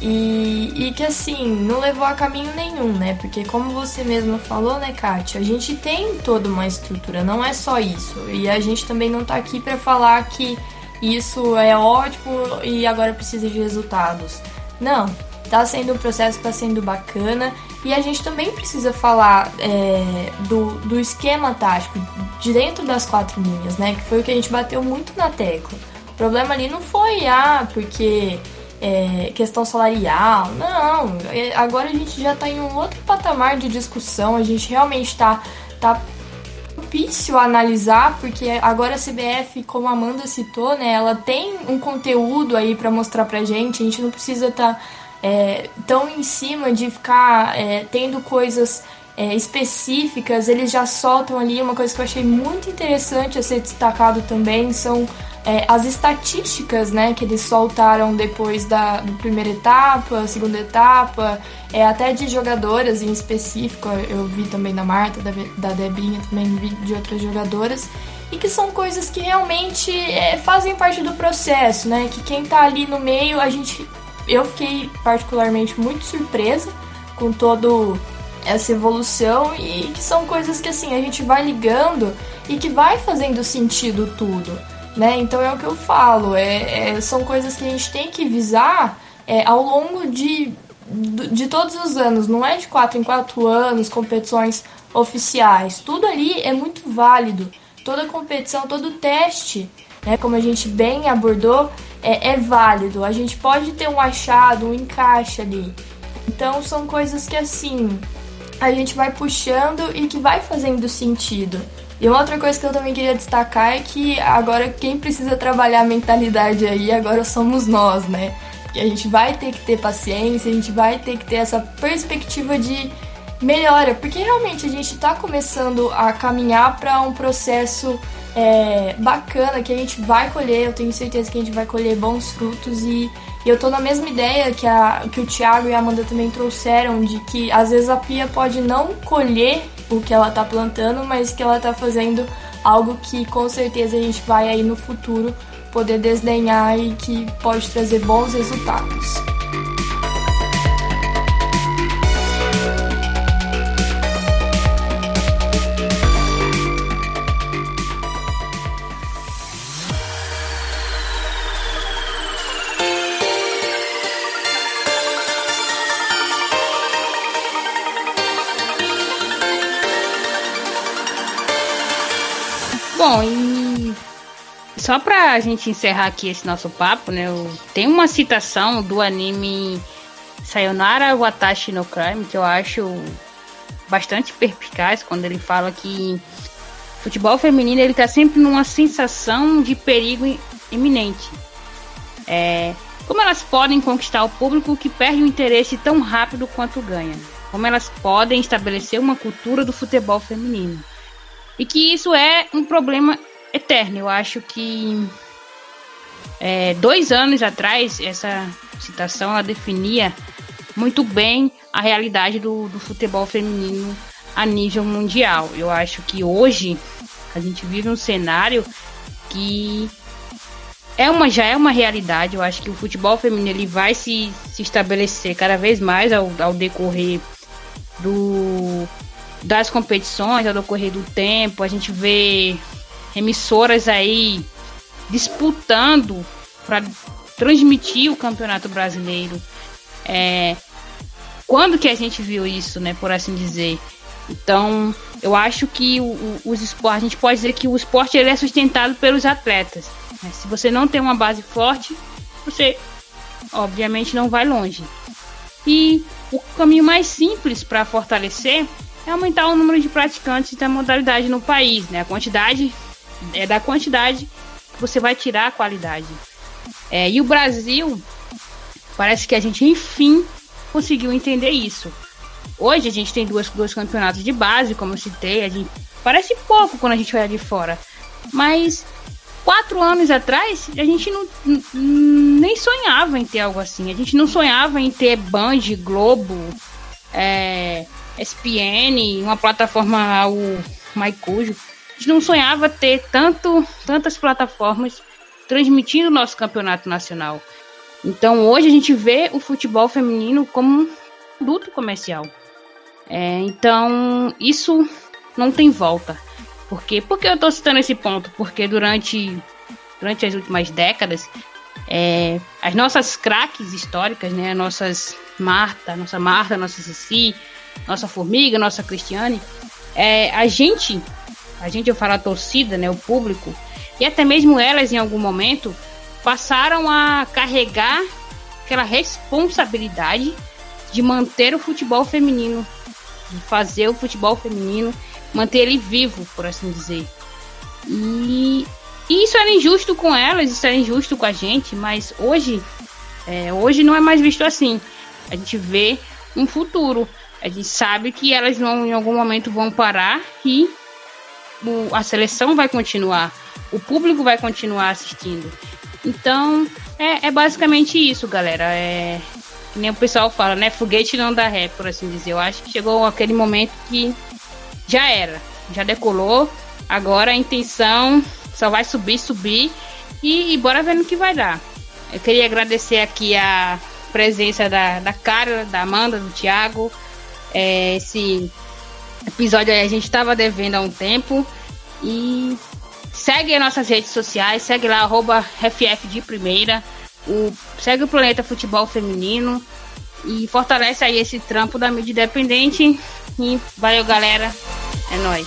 E, e que assim, não levou a caminho nenhum, né? Porque como você mesma falou, né, Kátia, a gente tem toda uma estrutura, não é só isso. E a gente também não tá aqui para falar que isso é ótimo e agora precisa de resultados. Não, tá sendo um processo, tá sendo bacana. E a gente também precisa falar é, do, do esquema tático de dentro das quatro linhas, né? Que foi o que a gente bateu muito na tecla. O problema ali não foi, ah, porque é, questão salarial. Não, é, agora a gente já está em um outro patamar de discussão, a gente realmente está tá propício a analisar, porque agora a CBF, como a Amanda citou, né, ela tem um conteúdo aí para mostrar pra gente, a gente não precisa estar tá, é, tão em cima de ficar é, tendo coisas é, específicas, eles já soltam ali uma coisa que eu achei muito interessante a ser destacado também, são é, as estatísticas né, que eles soltaram depois da, da primeira etapa, segunda etapa, é, até de jogadoras em específico, eu vi também da Marta, da, da Debinha, também vi de outras jogadoras, e que são coisas que realmente é, fazem parte do processo, né? Que quem tá ali no meio, a gente. Eu fiquei particularmente muito surpresa com todo essa evolução e que são coisas que assim a gente vai ligando e que vai fazendo sentido tudo. Né? Então é o que eu falo, é, é são coisas que a gente tem que visar é, ao longo de, de todos os anos, não é de quatro em quatro anos, competições oficiais. Tudo ali é muito válido. Toda competição, todo teste, né, como a gente bem abordou, é, é válido. A gente pode ter um achado, um encaixe ali. Então são coisas que assim a gente vai puxando e que vai fazendo sentido. E uma outra coisa que eu também queria destacar é que agora quem precisa trabalhar a mentalidade aí agora somos nós, né? Que a gente vai ter que ter paciência, a gente vai ter que ter essa perspectiva de melhora, porque realmente a gente está começando a caminhar para um processo é, bacana que a gente vai colher, eu tenho certeza que a gente vai colher bons frutos e, e eu tô na mesma ideia que, a, que o Thiago e a Amanda também trouxeram, de que às vezes a Pia pode não colher o que ela tá plantando, mas que ela tá fazendo algo que com certeza a gente vai aí no futuro poder desdenhar e que pode trazer bons resultados. Só pra gente encerrar aqui esse nosso papo, né? Tem uma citação do anime Sayonara Watashi no Crime que eu acho bastante perspicaz quando ele fala que futebol feminino ele tá sempre numa sensação de perigo iminente. É, como elas podem conquistar o público que perde o interesse tão rápido quanto ganha? Como elas podem estabelecer uma cultura do futebol feminino? E que isso é um problema eterno. Eu acho que é, dois anos atrás, essa citação ela definia muito bem a realidade do, do futebol feminino a nível mundial. Eu acho que hoje A gente vive um cenário que é uma, já é uma realidade. Eu acho que o futebol feminino ele vai se, se estabelecer cada vez mais ao, ao decorrer do, das competições, ao decorrer do tempo. A gente vê emissoras aí disputando para transmitir o campeonato brasileiro. É, quando que a gente viu isso, né, por assim dizer? Então, eu acho que o, o, os a gente pode dizer que o esporte ele é sustentado pelos atletas. Né? Se você não tem uma base forte, você obviamente não vai longe. E o caminho mais simples para fortalecer é aumentar o número de praticantes da modalidade no país, né? A quantidade é da quantidade você vai tirar a qualidade. É, e o Brasil parece que a gente enfim conseguiu entender isso. Hoje a gente tem duas, dois campeonatos de base, como eu citei, a gente parece pouco quando a gente olha de fora, mas quatro anos atrás a gente não, nem sonhava em ter algo assim. A gente não sonhava em ter Band, Globo, é, SPN, uma plataforma o Maicujo. Gente não sonhava ter tanto, tantas plataformas transmitindo o nosso campeonato nacional. Então hoje a gente vê o futebol feminino como um produto comercial. É, então isso não tem volta. Porque, por que eu estou citando esse ponto? Porque durante, durante as últimas décadas, é, as nossas craques históricas, né, nossas Marta, nossa Marta, nossa Cici, nossa Formiga, nossa Cristiane, é, a gente, a gente eu falo a torcida, né, o público, e até mesmo elas em algum momento passaram a carregar aquela responsabilidade de manter o futebol feminino, de fazer o futebol feminino, manter ele vivo, por assim dizer. E, e isso era injusto com elas, isso era injusto com a gente, mas hoje, é, hoje não é mais visto assim. A gente vê um futuro. A gente sabe que elas vão, em algum momento vão parar e o, a seleção vai continuar, o público vai continuar assistindo. Então, é, é basicamente isso, galera. É, nem o pessoal fala, né? Foguete não dá ré, por assim dizer. Eu acho que chegou aquele momento que já era, já decolou. Agora a intenção só vai subir, subir e, e bora ver no que vai dar. Eu queria agradecer aqui a presença da, da Carla, da Amanda, do Thiago. É, esse episódio aí a gente estava devendo há um tempo. E segue as nossas redes sociais, segue lá, arroba FF de primeira, o, segue o Planeta Futebol Feminino e fortalece aí esse trampo da mídia independente. E valeu, galera. É nóis.